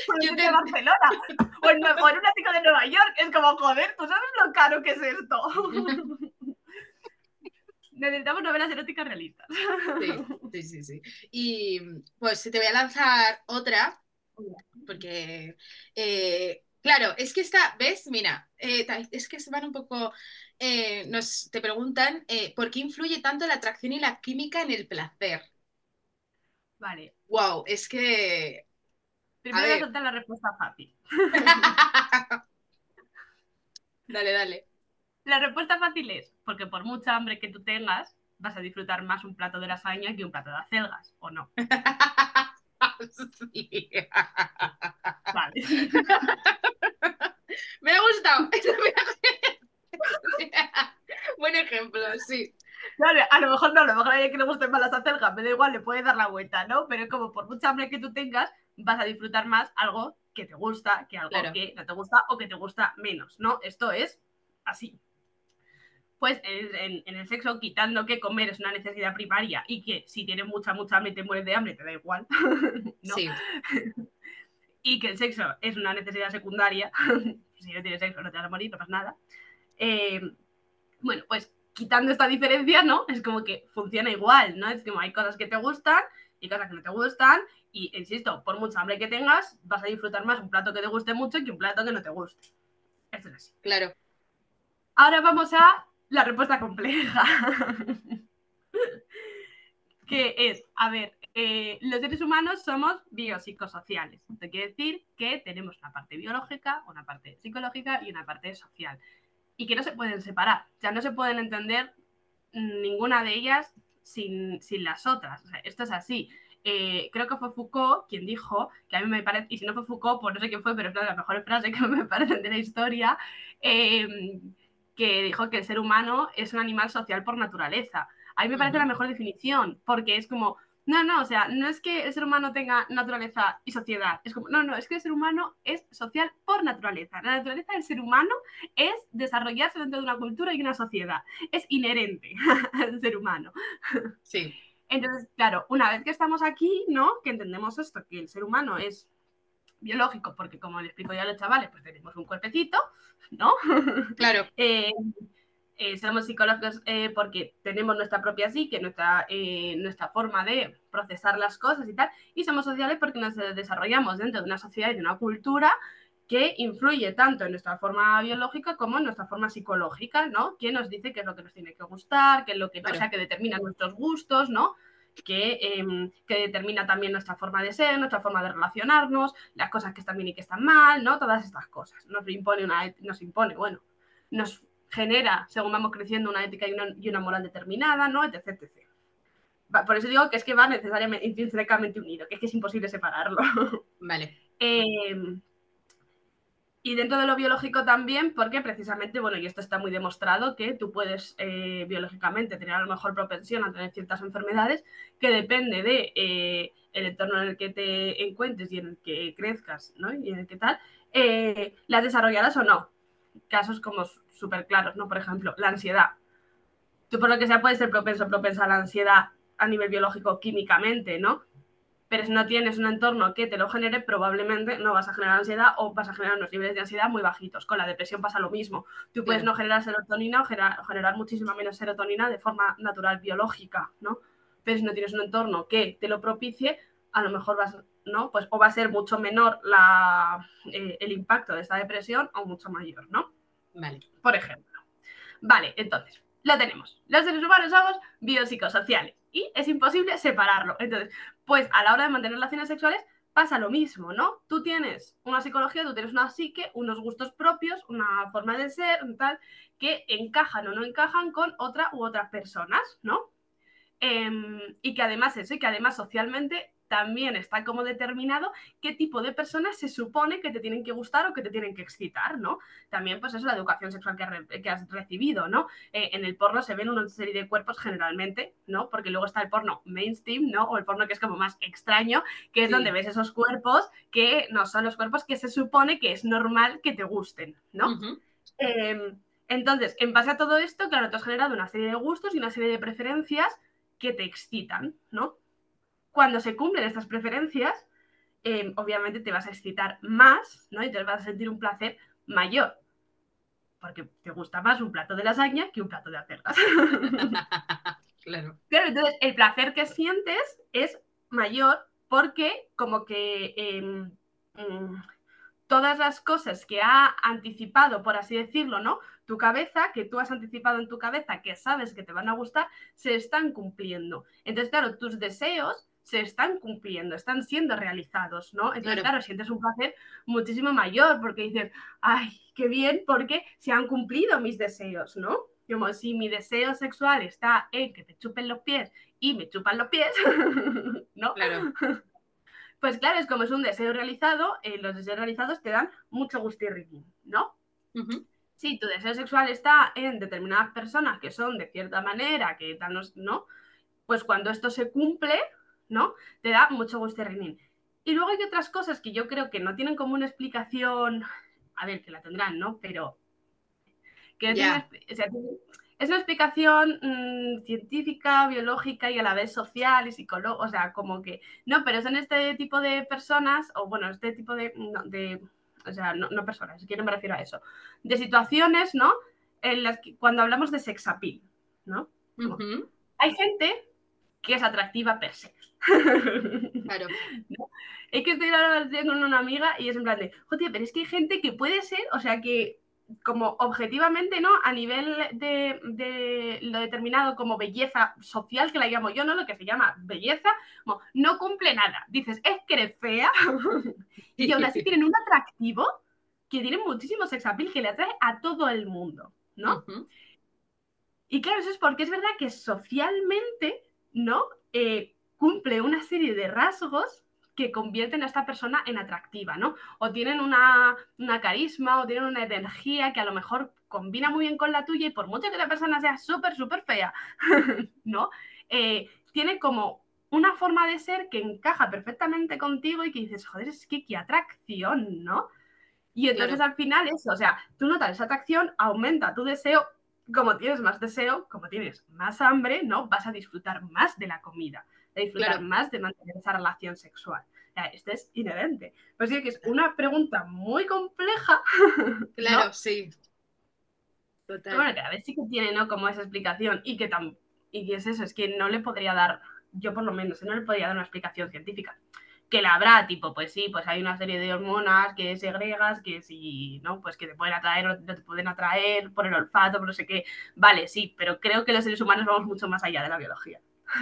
O en Yo te- Barcelona, o en, o en un ático de Nueva York. Es como, joder, ¿tú sabes lo caro que es esto? Necesitamos novelas eróticas realistas. Sí, sí, sí, sí. Y pues te voy a lanzar otra, porque, eh, claro, es que está, ¿ves? Mira, eh, es que se van un poco, eh, nos, te preguntan, eh, ¿por qué influye tanto la atracción y la química en el placer? Vale, Wow, es que... primero voy a la respuesta fácil. Dale, dale. La respuesta fácil es porque por mucha hambre que tú tengas, vas a disfrutar más un plato de lasaña que un plato de acelgas, ¿o no? Sí. Vale. Me ha gustado. Buen ejemplo, sí. Claro, a lo mejor no, a lo mejor a alguien que le gusten más las acelgas, me da igual, le puedes dar la vuelta, ¿no? Pero como por mucha hambre que tú tengas, vas a disfrutar más algo que te gusta que algo Claro. que no te gusta o que te gusta menos, ¿no? Esto es así. Pues en, en- en el sexo, quitando que comer es una necesidad primaria y que si tienes mucha, mucha hambre y te mueres de hambre, te da igual, ¿no? Sí, y que el sexo es una necesidad secundaria, si no tienes sexo no te vas a morir, no pasa nada. Eh, bueno, pues quitando esta diferencia, ¿no? Es como que funciona igual, ¿no? Es como hay cosas que te gustan y cosas que no te gustan. Y insisto, por mucha hambre que tengas, vas a disfrutar más un plato que te guste mucho que un plato que no te guste. Esto es así. Claro. Ahora vamos a la respuesta compleja. que es, a ver, eh, los seres humanos somos biopsicosociales. Esto quiere decir que tenemos una parte biológica, una parte psicológica y una parte social. Y que no se pueden separar. O sea, no se pueden entender ninguna de ellas sin, las otras. esto es así. Eh, creo que fue Foucault quien dijo, que a mí me parece, y si no fue Foucault, pues no sé quién fue, pero es una de las mejores frases que me parecen de la historia, eh, que dijo que el ser humano es un animal social por naturaleza. A mí me parece la mejor definición, porque es como, no, no, o sea, no es que el ser humano tenga naturaleza y sociedad, es como, no, no, es que el ser humano es social por naturaleza. La naturaleza del ser humano es desarrollarse dentro de una cultura y una sociedad, es inherente al ser humano. Sí. Entonces, claro, una vez que estamos aquí, ¿no? Que entendemos esto, que el ser humano es biológico, porque como le explico ya a los chavales, pues tenemos un cuerpecito, ¿no? Claro. Eh, eh, somos psicólogos eh, porque tenemos nuestra propia psique, nuestra, nuestra forma de procesar las cosas y tal, y somos sociales porque nos desarrollamos dentro de una sociedad y de una cultura que influye tanto en nuestra forma biológica como en nuestra forma psicológica, ¿no? Que nos dice qué es lo que nos tiene que gustar, qué es lo que, o sea, que determina nuestros gustos, ¿no? Em, que, determina también nuestra forma de ser, nuestra forma de relacionarnos, las cosas que están bien y que están mal, ¿no? Todas estas cosas. Nos impone una, nos impone, bueno, nos genera, según vamos creciendo, una ética y una, y una moral determinada, ¿no? Etc, etc. Por eso digo que es que va necesariamente, intrínsecamente unido, que es que es imposible separarlo. Vale. eh, y dentro de lo biológico también, porque precisamente, bueno, y esto está muy demostrado, que tú puedes eh, biológicamente tener a lo mejor propensión a tener ciertas enfermedades que depende de eh, el entorno en el que te encuentres y en el que crezcas, ¿no? Y en el que tal, eh, las desarrollarás o no. Casos como súper claros, ¿no? Por ejemplo, la ansiedad. Tú por lo que sea puedes ser propenso o propensa a la ansiedad a nivel biológico químicamente, ¿no? pero si no tienes un entorno que te lo genere, probablemente no vas a generar ansiedad o vas a generar unos niveles de ansiedad muy bajitos. Con la depresión pasa lo mismo. Tú puedes no generar serotonina o generar, muchísima menos serotonina de forma natural, biológica, ¿no? Pero si no tienes un entorno que te lo propicie, a lo mejor vas, ¿no? Pues o va a ser mucho menor la, eh, el impacto de esta depresión o mucho mayor, ¿no? Vale. Por ejemplo. Vale, entonces, lo tenemos. Los seres humanos somos biopsicosociales y es imposible separarlo. Entonces, pues a la hora de mantener relaciones sexuales pasa lo mismo, ¿no? Tú tienes una psicología, tú tienes una psique, unos gustos propios, una forma de ser, tal, que encajan o no encajan con otra u otras personas, ¿no? Em, y que además eso, y que además socialmente también está como determinado qué tipo de personas se supone que te tienen que gustar o que te tienen que excitar, ¿no? También, pues es la educación sexual que, has recibido, ¿no? Eh, en el porno se ven una serie de cuerpos generalmente, ¿no? Porque luego está el porno mainstream, ¿no? O el porno que es como más extraño, que es donde ves esos cuerpos que no son los cuerpos que se supone que es normal que te gusten, ¿no? Em, entonces, en base a todo esto, claro, te has generado una serie de gustos y una serie de preferencias que te excitan, ¿no? Cuando se cumplen estas preferencias, em, obviamente te vas a excitar más, ¿no? Y te vas a sentir un placer mayor. Porque te gusta más un plato de lasaña que un plato de acelgas. claro. Claro, entonces el placer que sientes es mayor porque como que em, mm, todas las cosas que ha anticipado, por así decirlo, ¿no? Tu cabeza, que tú has anticipado en tu cabeza, que sabes que te van a gustar, se están cumpliendo. Entonces, claro, tus deseos se están cumpliendo, están siendo realizados, ¿no? Entonces, claro. sientes un placer muchísimo mayor porque dices, ay, qué bien, porque se han cumplido mis deseos, ¿no? Como si mi deseo sexual está en que te chupen los pies y me chupan los pies, ¿no? Claro. Pues claro, es como es un deseo realizado, eh, los deseos realizados te dan mucho gusto y ¿no? Si tu deseo sexual está en determinadas personas que son de cierta manera, que tal, ¿no? Pues cuando esto se cumple, ¿no? Te da mucho gusto. Y luego hay otras cosas que yo creo que no tienen como una explicación, a ver, que la tendrán, ¿no? Pero que es una explicación mm, científica, biológica y a la vez social y psicológica, o sea, como que, no, pero son este tipo de personas, o bueno, este tipo de, de o sea, no, personas, es que no me refiero a eso, de situaciones, ¿no? En las que cuando hablamos de sex appeal, ¿no? Hay gente que es atractiva per se. Claro. Es que estoy hablando con una amiga y es en plan de, joder, pero es que hay gente que puede ser, o sea, que como objetivamente, ¿no? A nivel de, lo determinado como belleza social, que la llamo yo, ¿no? Lo que se llama belleza, no cumple nada. Dices, es que eres fea y aún así tienen un atractivo que tiene muchísimo sex appeal que le atrae a todo el mundo, ¿no? Y claro, eso es porque es verdad que socialmente, ¿no? Eh, cumple una serie de rasgos que convierten a esta persona en atractiva, ¿no? O tienen una, carisma o tienen una energía que a lo mejor combina muy bien con la tuya y por mucho que la persona sea súper, súper fea, ¿no? Eh, tiene como una forma de ser que encaja perfectamente contigo y que dices, joder, es que qué atracción, ¿no? Y entonces al final eso, o sea, tú notas esa atracción, aumenta tu deseo, como tienes más deseo, como tienes más hambre, ¿no? Vas a disfrutar más de la comida de disfrutar más de mantener esa relación sexual. esto es inherente. Pues sí que es una pregunta muy compleja. Claro, sí. Total. bueno, que a ver sí que tiene, ¿no? Como esa explicación y que, tan, y que es eso, es que no le podría dar, yo por lo menos, no le podría dar una explicación científica. Que la habrá, tipo, pues sí, pues hay una serie de hormonas que segregas, que si, ¿no? Pues que te pueden atraer o no te pueden atraer por el olfato, por no sé qué. Vale, sí, pero creo que los seres humanos vamos mucho más allá de la biología.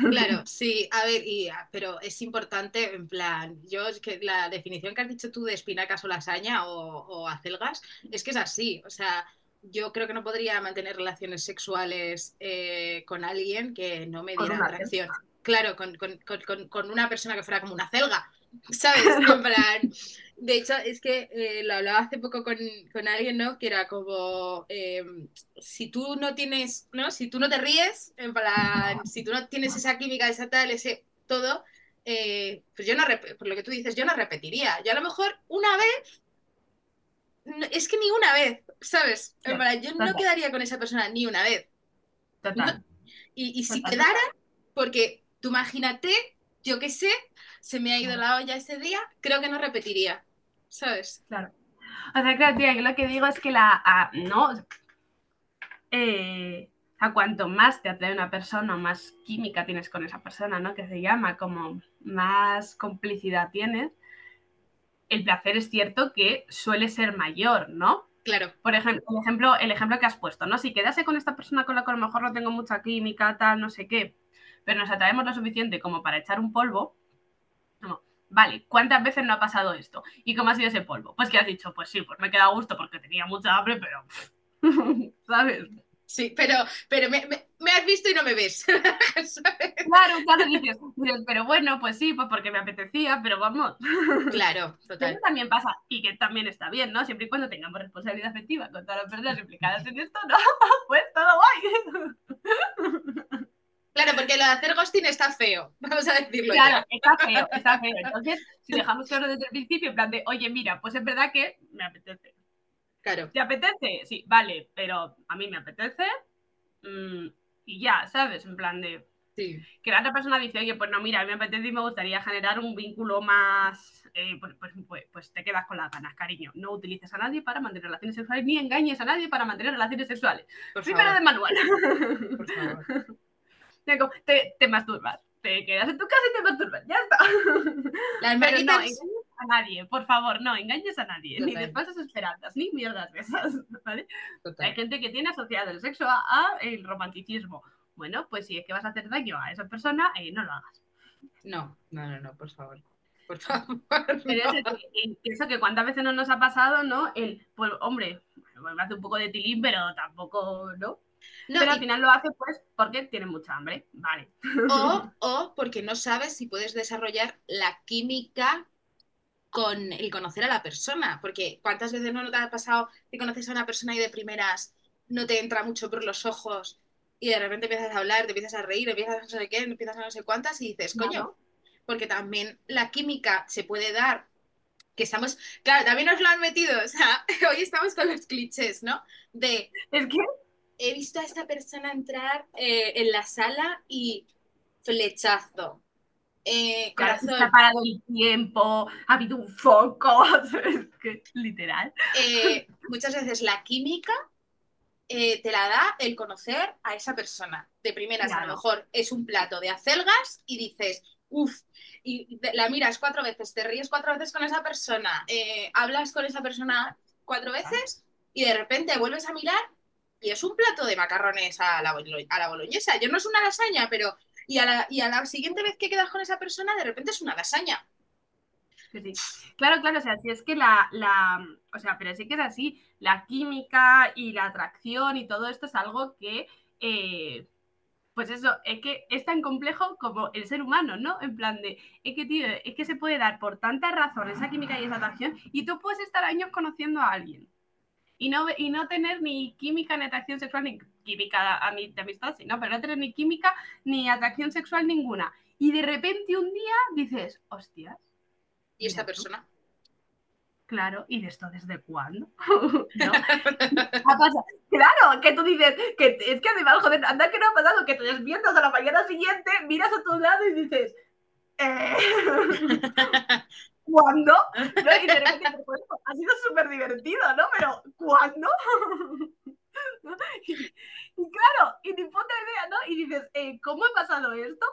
Claro, sí, a ver, y, ah, pero es importante, en plan, yo es que la definición que has dicho tú de espinacas o lasaña o, o acelgas, es que es así, o sea, yo creo que no podría mantener relaciones sexuales eh, con alguien que no me diera atracción. Claro, con, con, con, con, una persona que fuera como una celga, ¿sabes? En plan, de hecho, es que eh, lo hablaba hace poco con, alguien, ¿no? Que era como, em, si tú no tienes, ¿no? Si tú no te ríes, en plan, si tú no tienes esa química, esa tal, ese todo, eh, pues yo no, por lo que tú dices, yo no repetiría. Yo a lo mejor una vez, es que ni una vez, ¿sabes? En plan, yo no quedaría con esa persona ni una vez. y, y si quedara, porque tú imagínate, yo qué sé, se me ha ido la olla ese día, creo que no repetiría. ¿sabes? Claro. O sea, claro, tía, yo lo que digo es que la, no, eh, a cuanto más te atrae una persona, más química tienes con esa persona, ¿no? Que se llama, como más complicidad tienes, el placer es cierto que suele ser mayor, ¿no? Claro. Por ejemplo, el ejemplo, el ejemplo que has puesto, ¿no? Si quedase con esta persona con la que a lo mejor no tengo mucha química, tal, no sé qué, pero nos atraemos lo suficiente como para echar un polvo, Vale, ¿cuántas veces no ha pasado esto? ¿Y cómo ha sido ese polvo? Pues que has dicho, pues sí, pues me he quedado a gusto porque tenía mucha hambre, pero. ¿Sabes? Sí, pero, pero me, has visto y no me ves. claro, claro, dices, pero bueno, pues sí, pues porque me apetecía, pero vamos. Claro, total. Eso también pasa y que también está bien, ¿no? Siempre y cuando tengamos responsabilidad afectiva con todas las personas implicadas en esto, ¿no? Pues todo guay. Claro, porque lo de hacer ghosting está feo, vamos a decirlo. Claro, está feo, está feo. Entonces, si dejamos claro desde el principio, en plan de, oye, mira, pues es verdad que me apetece. Claro. ¿Te apetece? Sí, vale, pero a mí me apetece mm, y ya, ¿sabes? En plan de. Sí. Que la otra persona dice, oye, pues no, mira, a mí me apetece y me gustaría generar un vínculo más. Eh, pues, pues, pues, pues, te quedas con las ganas, cariño. No utilices a nadie para mantener relaciones sexuales ni engañes a nadie para mantener relaciones sexuales. Primero de manual. Por favor. te, te masturbas. Te quedas en tu casa y te masturbas. Ya está. Las Pero no engañes a nadie, por favor, no engañes a nadie. Ni de falsas esperanzas, ni mierdas de esas. ¿vale? Hay gente que tiene asociado el sexo a, el romanticismo. Bueno, pues si es que vas a hacer daño a esa persona, eh, no lo hagas. No, no, no, no, por favor. Por favor. Pero eso que, cuántas veces no nos ha pasado, ¿no? El, pues, hombre, me hace un poco de tilín, pero tampoco, ¿no? Pero al final lo hace pues porque tiene mucha hambre, vale. O, porque no sabes si puedes desarrollar la química con el conocer a la persona, porque cuántas veces no te ha pasado que conoces a una persona y de primeras no te entra mucho por los ojos y de repente empiezas a hablar, te empiezas a reír, empiezas a no sé qué, empiezas a no sé cuántas y dices, coño, porque también la química se puede dar que estamos, claro, también nos lo han metido, o sea, hoy estamos con los clichés, ¿no? De, es que he visto a esta persona entrar eh, en la sala y flechazo. Eh, corazón. ha parado el tiempo, ha habido un foco, literal. Eh, muchas veces la química eh, te la da el conocer a esa persona. De primeras, a lo mejor es un plato de acelgas y dices, uff, y la miras cuatro veces, te ríes cuatro veces con esa persona, eh, hablas con esa persona cuatro veces y de repente vuelves a mirar y es un plato de macarrones a la, a la boloñesa. Yo no es una lasaña, pero... Y a, la, y a la siguiente vez que quedas con esa persona, de repente es una lasaña. Sí. Claro, claro, o sea, si es que la, la, o sea, pero sí que es así, la química y la atracción y todo esto es algo que, eh, pues eso, es que es tan complejo como el ser humano, ¿no? En plan de, es que, tío, es que se puede dar por tantas razones esa química y esa atracción y tú puedes estar años conociendo a alguien y no, y no tener ni química ni atracción sexual, ni química a mí de amistad, sí, ¿no? Pero no tener ni química ni atracción sexual ninguna. Y de repente un día dices, hostias. Y esta persona. Claro, ¿y de esto desde cuándo? ¿No? Ha pasado- Claro, que tú dices, que es que además, joder, anda que no ha pasado, que te despiertas a la mañana siguiente, miras a tu lado y dices, eh, ¿cuándo? ¿No? Y de repente, dices, "Bueno, ha sido súper divertido, ¿no? Pero, ¿cuándo? ¿No? Y, y claro, y ni puta idea, ¿no? Y dices, eh, ¿cómo he pasado esto?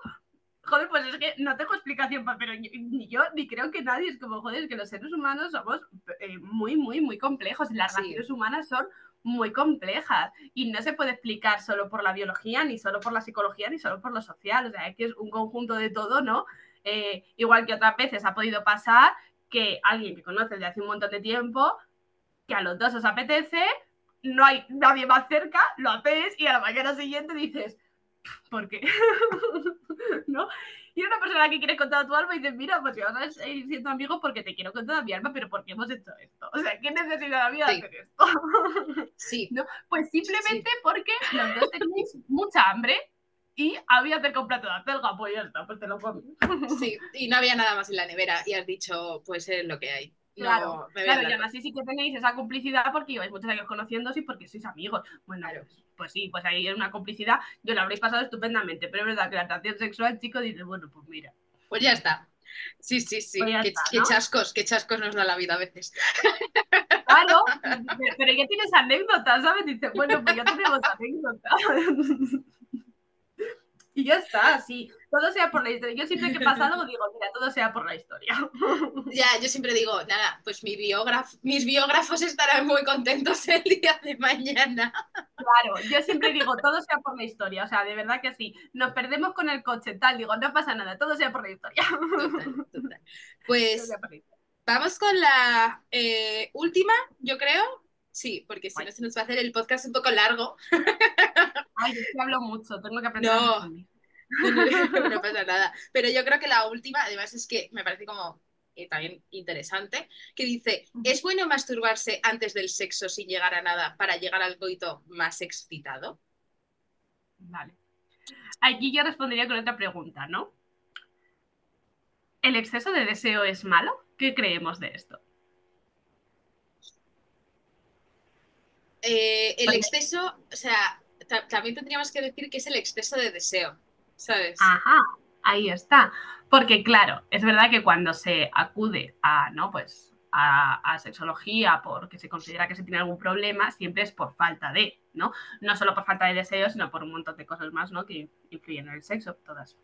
Joder, pues es que no tengo explicación, pero yo- ni yo ni creo que nadie. Es como, joder, es que los seres humanos somos eh, muy, muy, muy complejos. Las Sí. relaciones humanas son muy complejas y no se puede explicar solo por la biología, ni solo por la psicología, ni solo por lo social. O sea, es que es un conjunto de todo, ¿no? Eh, igual que otras veces ha podido pasar que alguien que conoces de hace un montón de tiempo, que a los dos os apetece, no hay nadie más cerca, lo hacéis y a la mañana siguiente dices, ¿por qué? ¿No? Y una persona que quieres contar tu alma y dices, mira, pues si vamos a seguir siendo amigos porque te quiero contar mi alma, pero ¿por qué hemos hecho esto? O sea, ¿qué necesidad había de Sí. hacer esto? Sí, Pues simplemente porque los dos tenéis mucha hambre y había hacer un plato de acelga, pues ya está, pues te lo comes. sí. Y no había nada más en la nevera y has dicho, pues es lo que hay. No, Claro, Claro, aún así sí que tenéis esa complicidad porque lleváis muchos años conociéndoos y porque sois amigos. Bueno, Claro. pues, sí, pues ahí es una complicidad. Yo lo habréis pasado estupendamente, pero es verdad que la atracción sexual, chico, dice, bueno, pues mira. Pues ya está. Sí, sí, sí. Pues qué, está, qué ¿no? chascos, qué chascos nos da la vida a veces. Claro, pero- pero ya tienes anécdotas, ¿sabes? Dice, bueno, pues ya tenemos anécdotas. Y ya está, sí. Todo sea por la historia. Yo siempre que pasa algo digo, mira, todo sea por la historia. Ya, yo siempre digo, nada, pues mi biógrafo, mis biógrafos estarán muy contentos el día de mañana. Claro, yo siempre digo, todo sea por la historia. O sea, de verdad que sí. Nos perdemos con el coche, tal. Digo, no pasa nada, todo sea por la historia. Total, total. Todo Pues vamos con la eh, última, yo creo. Sí, porque si no se nos va a hacer el podcast un poco largo. Ay, es que hablo mucho, tengo que aprender No. a. No, no, no pasa nada. Pero yo creo que la última, además, es que me parece como eh, también interesante, que dice, ¿es bueno masturbarse antes del sexo sin llegar a nada para llegar al coito más excitado? Vale. Aquí yo respondería con otra pregunta, ¿no? ¿El exceso de deseo es malo? ¿Qué creemos de esto? Eh, el exceso, o sea, también tendríamos que decir que es el exceso de deseo, ¿sabes? Ajá, ahí está. Porque claro, es verdad que cuando se acude a, ¿no? Pues a, a sexología porque se considera que se tiene algún problema, siempre es por falta de, ¿no? No solo por falta de deseo, sino por un montón de cosas más, ¿no? Que influyen en el sexo, todas.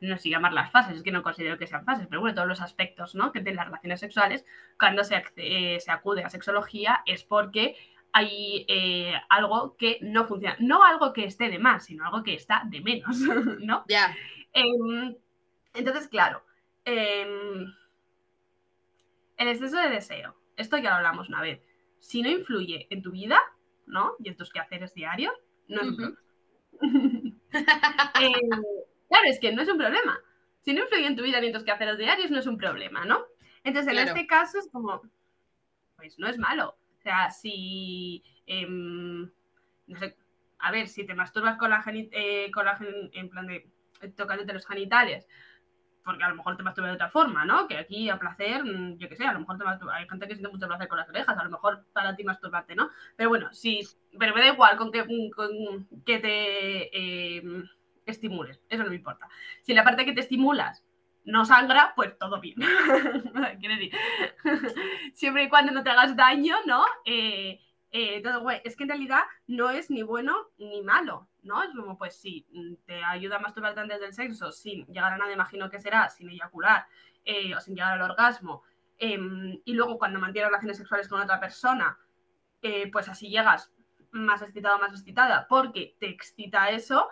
No sé llamarlas fases, es que no considero que sean fases, pero bueno, todos los aspectos, ¿no? Que de las relaciones sexuales, cuando se, eh, se acude a sexología es porque hay eh, algo que no funciona. No algo que esté de más, sino algo que está de menos, ¿no? Ya, Em, entonces, claro, em, el exceso de deseo, esto ya lo hablamos una vez, si no influye en tu vida, ¿no? Y en tus quehaceres diarios, no es un problema. Eh, claro, es que no es un problema. Si no influye en tu vida ni en tus quehaceres diarios, no es un problema, ¿no? Entonces, en Claro. este caso es como, pues no es malo. O sea, si, em, no sé, a ver, si te masturbas con la, geni- eh, en plan de eh, tocándote los genitales, porque a lo mejor te masturbas de otra forma, ¿no? Que aquí a placer, mm, yo qué sé, a lo mejor te mastur- hay gente que siente mucho placer con las orejas, a lo mejor para ti masturbarte, ¿no? Pero bueno, sí, pero me da igual con que, con que te em, estimules, eso no me importa. Si la parte que te estimulas no sangra, pues todo bien. Quiero decir, siempre y cuando no te hagas daño, ¿no? Eh, Eh, todo, es que en realidad no es ni bueno ni malo, ¿no? Es como, pues sí, te ayuda a masturbarte antes del sexo sin llegar a nada, imagino que será, sin eyacular eh, o sin llegar al orgasmo. Em, y luego cuando mantienes relaciones sexuales con otra persona, pues así llegas más excitado, más excitada, porque te excita eso,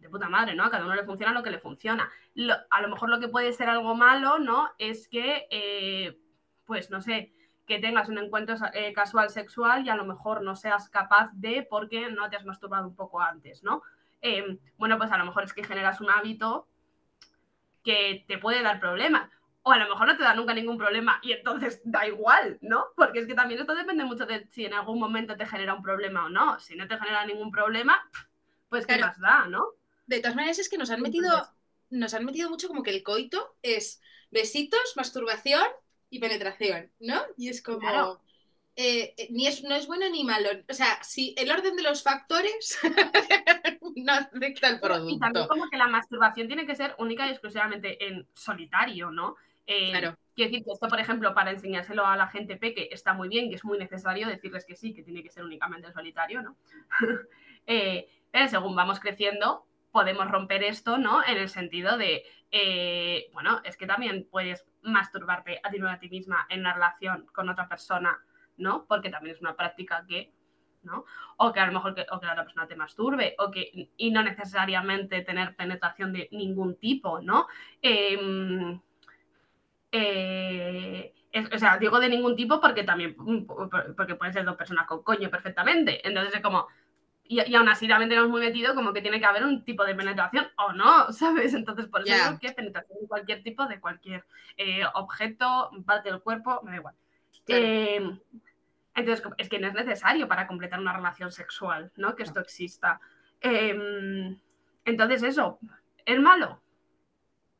de puta madre, ¿no? A cada uno le funciona lo que le funciona. a lo mejor lo que puede ser algo malo, ¿no? Es que, pues no sé, que tengas un encuentro eh, casual sexual y a lo mejor no seas capaz de porque no te has masturbado un poco antes, ¿no? Em, bueno, pues a lo mejor es que generas un hábito que te puede dar problemas. O a lo mejor no te da nunca ningún problema y entonces da igual, ¿no? Porque es que también esto depende mucho de si en algún momento te genera un problema o no. Si no te genera ningún problema, pues qué más da, ¿no? De todas maneras es que nos han metido, nos han metido mucho como que el coito es besitos, masturbación y penetración, ¿no? Y es como... Eh, eh, ni es, no es bueno ni malo. O sea, si el orden de los factores no afecta al producto. Y también como que la masturbación tiene que ser única y exclusivamente en solitario, ¿no? Eh, claro. Quiero decir que esto, por ejemplo, para enseñárselo a la gente peque está muy bien y es muy necesario decirles que sí, que tiene que ser únicamente en solitario, ¿no? pero según vamos creciendo, podemos romper esto, ¿no? En el sentido de, bueno, es que también puedes masturbarte a ti misma en una relación con otra persona, ¿no? Porque también es una práctica que, ¿no? O que a lo mejor que, o que la otra persona te masturbe, o que, y no necesariamente tener penetración de ningún tipo, ¿no? Em, eh, o sea, digo de ningún tipo porque también, porque pueden ser dos personas con coño perfectamente. Entonces es como, y, aún así también tenemos muy metido como que tiene que haber un tipo de penetración o no, ¿sabes? Entonces, por eso digo que penetración de cualquier tipo, de cualquier eh, objeto, parte del cuerpo, me da igual. Em, entonces, es que no es necesario para completar una relación sexual, ¿no? Que esto exista. Em, entonces, eso, ¿es malo?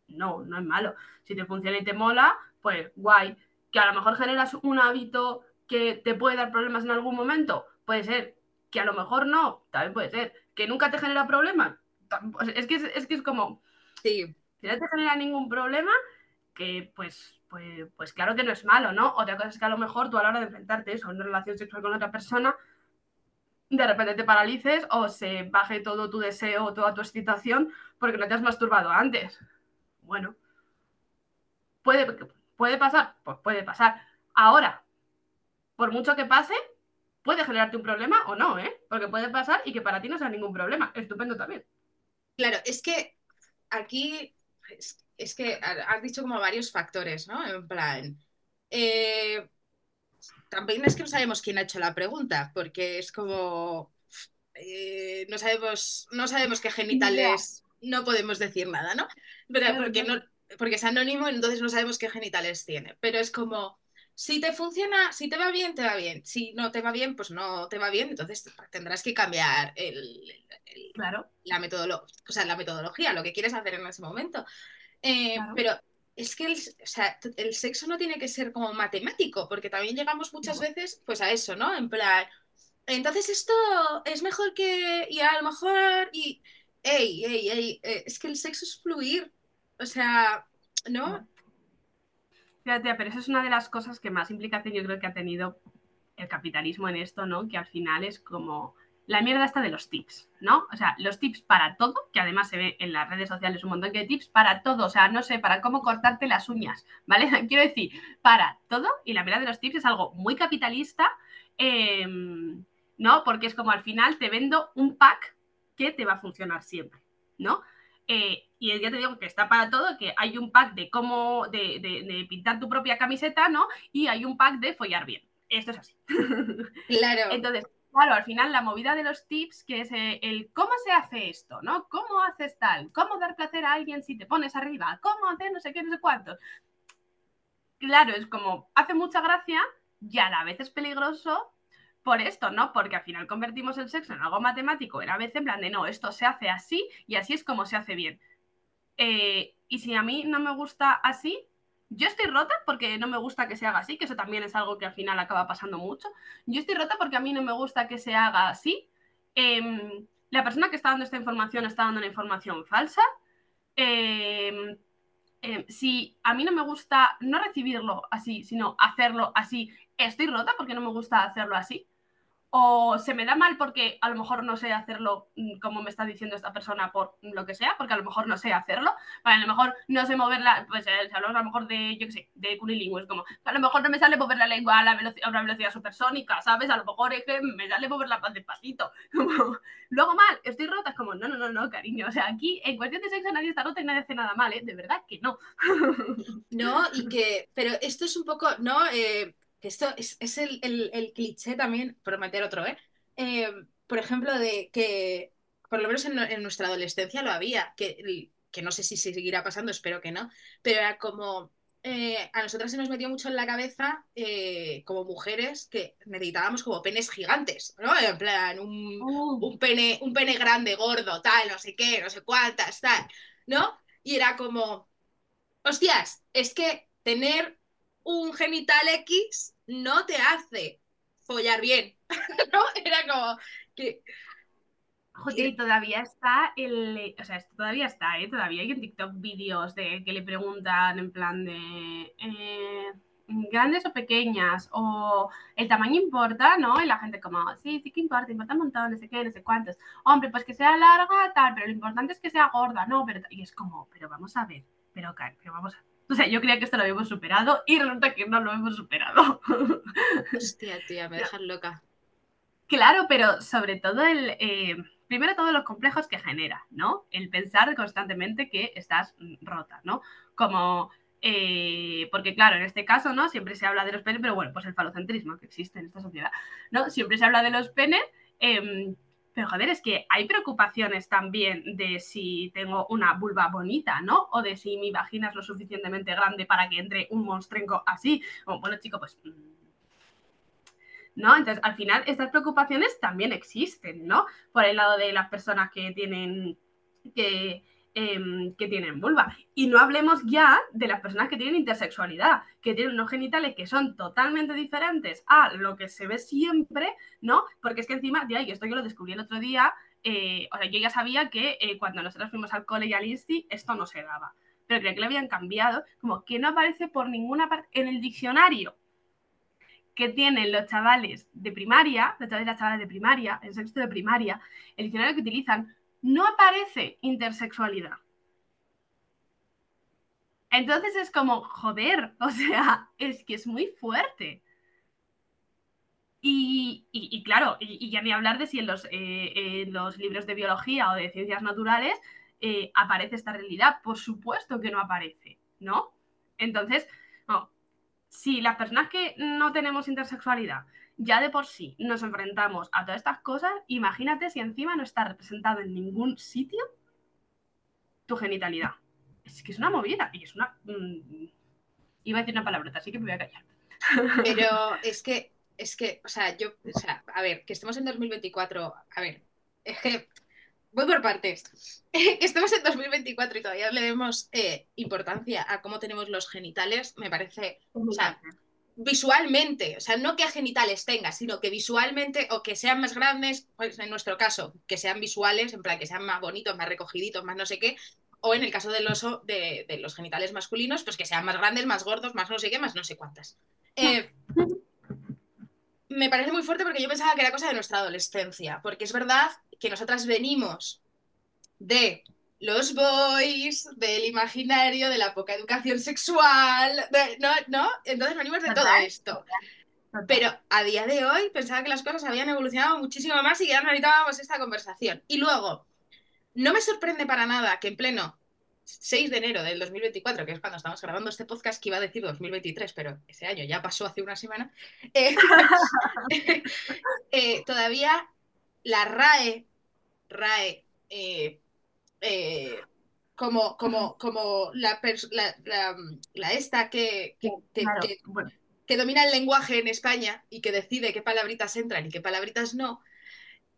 No, no es malo. Si te funciona y te mola, pues guay. Que a lo mejor generas un hábito que te puede dar problemas en algún momento, puede ser que a lo mejor no, también puede ser, que nunca te genera problemas. Es que es, que es como, sí. si no te genera ningún problema, que pues, pues, pues claro que no es malo, ¿no? Otra cosa es que a lo mejor tú a la hora de enfrentarte eso, a una relación sexual con otra persona, de repente te paralices o se baje todo tu deseo, toda tu excitación, porque no te has masturbado antes. Bueno, puede, puede pasar, pues puede pasar. Ahora, por mucho que pase, puede generarte un problema o no, ¿eh? Porque puede pasar y que para ti no sea ningún problema. Estupendo también. Claro, es que aquí es, que has dicho como varios factores, ¿no? En plan, eh, también es que no sabemos quién ha hecho la pregunta, porque es como eh, no sabemos, no sabemos qué genitales, no podemos decir nada, ¿no? Pero porque no, porque es anónimo, entonces no sabemos qué genitales tiene. Pero es como si te funciona, si te va bien, te va bien. Si no te va bien, pues no te va bien. Entonces tendrás que cambiar el, claro. la, metodología, o sea, la metodología, lo que quieres hacer en ese momento. Eh, pero es que el, el, sexo no tiene que ser como matemático, porque también llegamos muchas veces pues a eso, ¿no? En plan, entonces esto es mejor que, y a lo mejor, y, ey, ey, ey, eh, es que el sexo es fluir, o sea, ¿no? Pero eso es una de las cosas que más implicación yo creo que ha tenido el capitalismo en esto, ¿no? Que al final es como la mierda esta de los tips, ¿no? O sea, los tips para todo, que además se ve en las redes sociales un montón de tips para todo, o sea, no sé, para cómo cortarte las uñas, ¿vale? Quiero decir, para todo, y la mierda de los tips es algo muy capitalista, em, ¿no? Porque es como al final te vendo un pack que te va a funcionar siempre, ¿no? Eh, y ya te digo que está para todo, que hay un pack de cómo, de, pintar tu propia camiseta, ¿no? Y hay un pack de follar bien. Esto es así. Claro. Entonces, claro, al final la movida de los tips, que es eh, el cómo se hace esto, ¿no? ¿Cómo haces tal? ¿Cómo dar placer a alguien si te pones arriba? ¿Cómo hacer no sé qué, no sé cuánto? Claro, es como, hace mucha gracia y a la vez es peligroso por esto, ¿no? Porque al final convertimos el sexo en algo matemático, era a veces en plan de no, esto se hace así y así es como se hace bien. Eh, y si a mí no me gusta así, yo estoy rota porque no me gusta que se haga así, que eso también es algo que al final acaba pasando mucho. Yo estoy rota porque a mí no me gusta que se haga así. Em, la persona que está dando esta información está dando una información falsa. Em, em, si a mí no me gusta no recibirlo así, sino hacerlo así, estoy rota porque no me gusta hacerlo así. O se me da mal porque a lo mejor no sé hacerlo mm, como me está diciendo esta persona por lo que sea, porque a lo mejor no sé hacerlo, a lo mejor no sé moverla, pues eh, hablamos a lo mejor de, yo qué sé, de cunilingües, como a lo mejor no me sale mover la lengua a, la velocidad, a una velocidad supersónica, ¿sabes? A lo mejor es que me sale moverla más despacito. Como, luego mal, estoy rota, es como, no, no, no, no, cariño, o sea, aquí en cuestión de sexo nadie está rota y nadie hace nada mal, ¿eh? De verdad que no. No, y que, pero esto es un poco, ¿no? Eh, que esto es, es el, el, el, cliché también, por meter otro, ¿eh? ¿eh? Por ejemplo, de que, por lo menos en, en, nuestra adolescencia lo había, que, que no sé si seguirá pasando, espero que no, pero era como, eh, a nosotras se nos metió mucho en la cabeza, eh, como mujeres, que necesitábamos como penes gigantes, ¿no? En plan, un, oh. un, pene, un pene grande, gordo, tal, no sé qué, no sé cuántas, tal, ¿no? Y era como, hostias, es que tener un genital X no te hace follar bien, ¿no? Era como que... Joder, todavía está el. O sea, todavía está, ¿eh? Todavía hay en TikTok vídeos de que le preguntan en plan de. Eh, grandes o pequeñas, o el tamaño importa, ¿no? Y la gente como, sí, sí que importa, importa un montón, no sé qué, no sé cuántos. Hombre, pues que sea larga, tal, pero lo importante es que sea gorda, ¿no? Pero, y es como, pero vamos a ver, pero, pero vamos a ver o sea, yo creía que esto lo habíamos superado y resulta que no lo hemos superado. Hostia, tía, me dejas loca. Claro, pero sobre todo el... Eh, primero todos los complejos que genera, ¿no? El pensar constantemente que estás rota, ¿no? Como... Eh, porque claro, en este caso, ¿no? Siempre se habla de los penes, pero bueno, pues el falocentrismo que existe en esta sociedad, ¿no? Siempre se habla de los penes, eh, pero joder, es que hay preocupaciones también de si tengo una vulva bonita, ¿no? O de si mi vagina es lo suficientemente grande para que entre un monstrenco así. O, bueno, chico, pues... Mm, ¿No? Entonces, al final, estas preocupaciones también existen, ¿no? Por el lado de las personas que tienen... que Em, que tienen vulva. Y no hablemos ya de las personas que tienen intersexualidad, que tienen unos genitales que son totalmente diferentes a lo que se ve siempre, ¿no? Porque es que encima, de ahí, esto yo lo descubrí el otro día, eh, o sea, yo ya sabía que eh, cuando nosotros fuimos al cole y al insti, esto no se daba. Pero creo que lo habían cambiado, como que no aparece por ninguna parte en el diccionario que tienen los chavales de primaria, los chavales y las chavales de primaria, en sexto de primaria, el diccionario que utilizan no aparece intersexualidad. Entonces es como, joder, o sea, es que es muy fuerte. Y, claro, y, ya ni hablar de si en los, eh, los, libros de biología o de ciencias naturales eh, aparece esta realidad. Por supuesto que no aparece, ¿no? Entonces, si las personas que no tenemos intersexualidad ya de por sí nos enfrentamos a todas estas cosas, imagínate si encima no está representado en ningún sitio tu genitalidad. Es que es una movida y es una... Mm, iba a decir una palabrota, así que me voy a callar. Pero es que, es que, o sea, yo, o sea, a ver, que estemos en 2024, a ver, es que voy por partes. que estemos en 2024 y todavía le demos eh, importancia a cómo tenemos los genitales, me parece, o sea, visualmente, o sea, no que genitales tenga, sino que visualmente o que sean más grandes, pues en nuestro caso, que sean visuales, en plan que sean más bonitos, más recogiditos, más no sé qué, o en el caso del oso, de, de los genitales masculinos, pues que sean más grandes, más gordos, más no sé qué, más no sé cuántas. Eh, me parece muy fuerte porque yo pensaba que era cosa de nuestra adolescencia, porque es verdad que nosotras venimos de los boys, del imaginario, de la poca educación sexual, ¿no? ¿no? Entonces venimos de todo esto. Pero a día de hoy pensaba que las cosas habían evolucionado muchísimo más y que ya necesitábamos esta conversación. Y luego, no me sorprende para nada que en pleno 6 de enero del 2024, que es cuando estamos grabando este podcast, que iba a decir 2023, pero ese año ya pasó hace una semana, eh, eh, todavía la RAE, RAE eh, eh, como, como, como la, la, esta que, que, domina el lenguaje en España y que decide qué palabritas entran y qué palabritas no,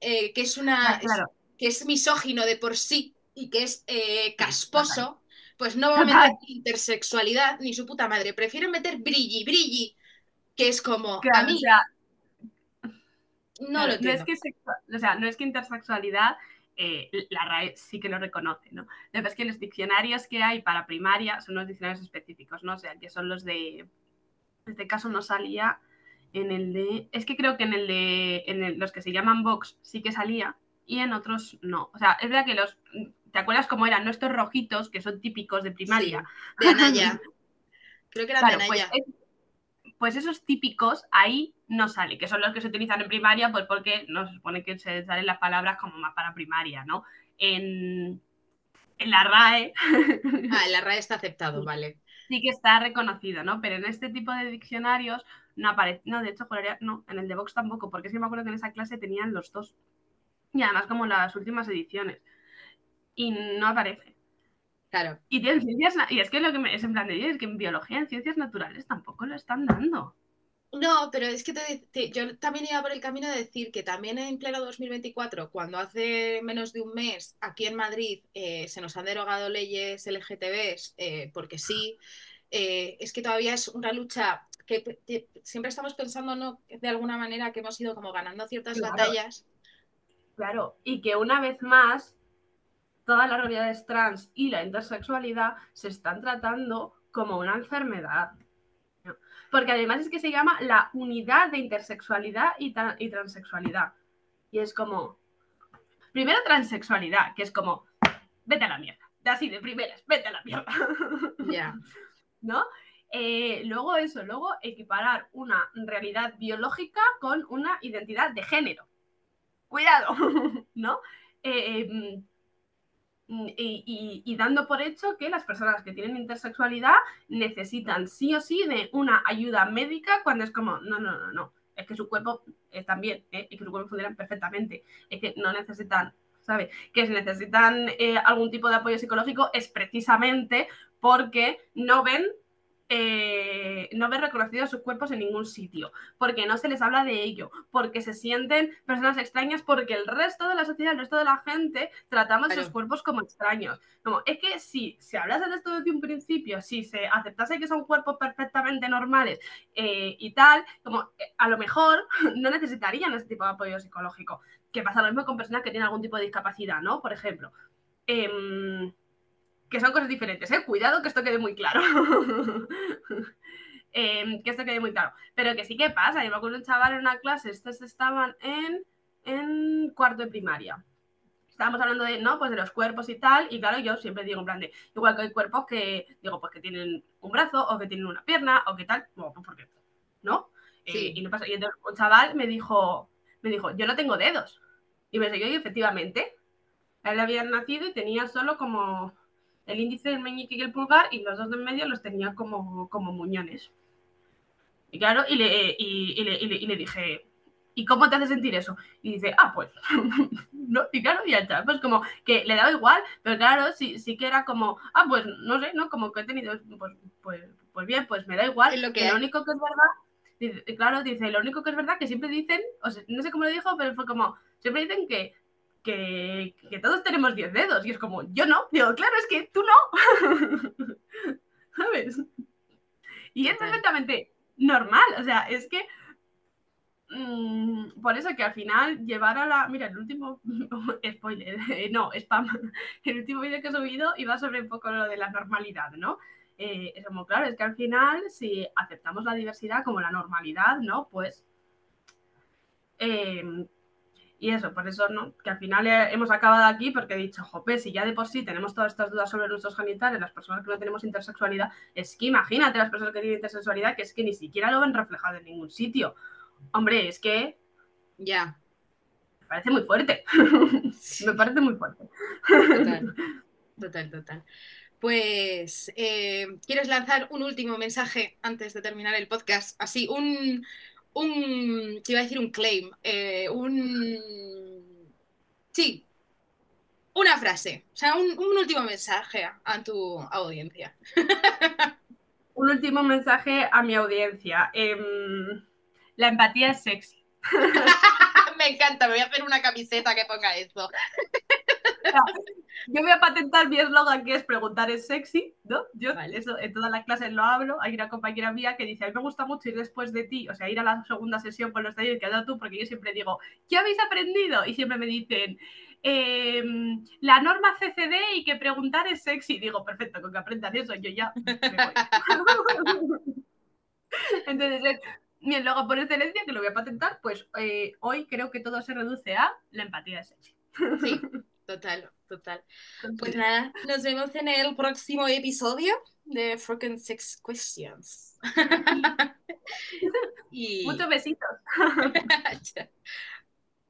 eh, que es una ah, que es misógino de por sí y que es eh, casposo, pues no va a meter intersexualidad ni su puta madre. Prefieren meter brilli, brilli, que es como a mí. no lo es que o sea, no es que intersexualidad eh, la RAE sí que lo reconoce, ¿no? Lo que es que los diccionarios que hay para primaria son los diccionarios específicos, ¿no? O sea, que son los de, en este caso no salía, En el de. Es que creo que en el de. En los que se llaman Vox sí que salía y en otros no. O sea, es verdad que los. ¿Te acuerdas cómo eran nuestros rojitos que son típicos de primaria? de Anaya. creo que eran de pues Anaya. Pues, esos típicos ahí no sale, que son los que se utilizan en primaria, pues porque no se supone que se salen las palabras como más para primaria, ¿no? En, en la RAE. Ah, en la RAE está aceptado, vale. Sí que está reconocido, ¿no? Pero en este tipo de diccionarios no aparece. No, de hecho, no, en el de Vox tampoco, porque es que me acuerdo que en esa clase tenían los dos. Y además, como las últimas ediciones. Y no aparece. Claro. Y ciencias, y es que lo que me, es en plan de es que en biología, en ciencias naturales tampoco lo están dando. No, pero es que yo también iba por el camino de decir que también en pleno 2024, cuando hace menos de un mes aquí en Madrid eh, se nos han derogado leyes LGTBs, eh, porque sí, eh, es que todavía es una lucha que, siempre estamos pensando, ¿no? De alguna manera que hemos ido como ganando ciertas batallas. Claro, y que una vez más todas las realidades trans y la intersexualidad se están tratando como una enfermedad porque además es que se llama la unidad de intersexualidad y, transexualidad. Y es como, primero transexualidad, que es como, vete a la mierda, así de primeras, vete a la mierda. Ya. ¿No? Eh, luego eso, luego equiparar una realidad biológica con una identidad de género. Cuidado, ¿no? Eh, Mm, y, dando por hecho que las personas que tienen intersexualidad necesitan sí o sí de una ayuda médica cuando es como, no, no, no, no, es que su cuerpo ¿eh? y que su cuerpo funciona perfectamente, es que no necesitan, ¿sabes? Que si necesitan eh, algún tipo de apoyo psicológico es precisamente porque no ven eh, no ven reconocidos sus cuerpos en ningún sitio, porque no se les habla de ello, porque se sienten personas extrañas, porque el resto de la sociedad, el resto de la gente, tratamos sus cuerpos como extraños. Como, es que si se hablase de esto desde un principio, si se aceptase que son cuerpos perfectamente normales eh, y tal, como eh, a lo mejor no necesitarían ese tipo de apoyo psicológico. Que pasa lo mismo con personas que tienen algún tipo de discapacidad, ¿no? Por ejemplo. Em, que son cosas diferentes, ¿eh? Cuidado que esto quede muy claro. Em, que esto quede muy claro. Pero que sí que pasa. Yo me acuerdo un chaval en una clase, estos estaban en, en cuarto de primaria. Estábamos hablando de, ¿no? Pues de los cuerpos y tal. Y claro, yo siempre digo en plan de, igual que hay cuerpos que, digo, pues que tienen un brazo, o que tienen una pierna, o que tal. Bueno, pues porque, ¿no? Eh, y no pasa. Y entonces un chaval me dijo, me dijo, yo no tengo dedos. Y me dijo, y efectivamente, él había nacido y tenía solo como el índice, el meñique y el pulgar, y los dos de en medio los tenía como, como muñones. Y claro, y le, y, le, y le, dije, ¿y cómo te hace sentir eso? Y dice, ah, pues, no, y claro, ya está, pues como que le daba igual, pero claro, sí, sí que era como, ah, pues, no sé, ¿no? Como que he tenido, pues, pues, pues bien, pues me da igual. Lo, que lo único que es verdad, claro, dice, lo único que es verdad que siempre dicen, o sea, no sé cómo lo dijo, pero fue como, siempre dicen que que, todos tenemos 10 dedos. Y es como, yo no. Digo, claro, es que tú no. ¿Sabes? Y es perfectamente normal. O sea, es que. Mm, por eso que al final llevar a la. Mira, el último. spoiler. no, spam. El último vídeo que he subido iba sobre un poco lo de la normalidad, ¿no? Eh, es como, claro, es que al final, si aceptamos la diversidad como la normalidad, ¿no? Pues. Eh, y eso, por eso, ¿no? Que al final hemos acabado aquí porque he dicho, jope, si ya de por sí tenemos todas estas dudas sobre nuestros genitales, las personas que no tenemos intersexualidad, es que imagínate las personas que tienen intersexualidad, que es que ni siquiera lo ven reflejado en ningún sitio. Hombre, es que... Ya. Me parece muy fuerte. me parece muy fuerte. Total, total, total. Pues, eh, ¿quieres lanzar un último mensaje antes de terminar el podcast? Así, un, un, te iba a decir un claim, eh, un... Sí, una frase, o sea, un, último mensaje a, tu audiencia. un último mensaje a mi audiencia. Em, la empatía es sexy. me encanta, me voy a hacer una camiseta que ponga eso. Yo voy a patentar mi eslogan que es preguntar es sexy, ¿no? Yo eso en todas las clases lo hablo. Hay una compañera mía que dice, a mí me gusta mucho ir después de ti, o sea, ir a la segunda sesión con los talleres que has dado tú, porque yo siempre digo, ¿qué habéis aprendido? Y siempre me dicen, em, la norma CCD y que preguntar es sexy. Digo, perfecto, con que aprendan eso, yo ya me voy. Entonces, Bien, luego por excelencia, que lo voy a patentar, pues eh, hoy creo que todo se reduce a la empatía de sexy. Sí, total, total. Pues nada, nos vemos en el próximo episodio de Broken Sex Questions. y... Muchos besitos.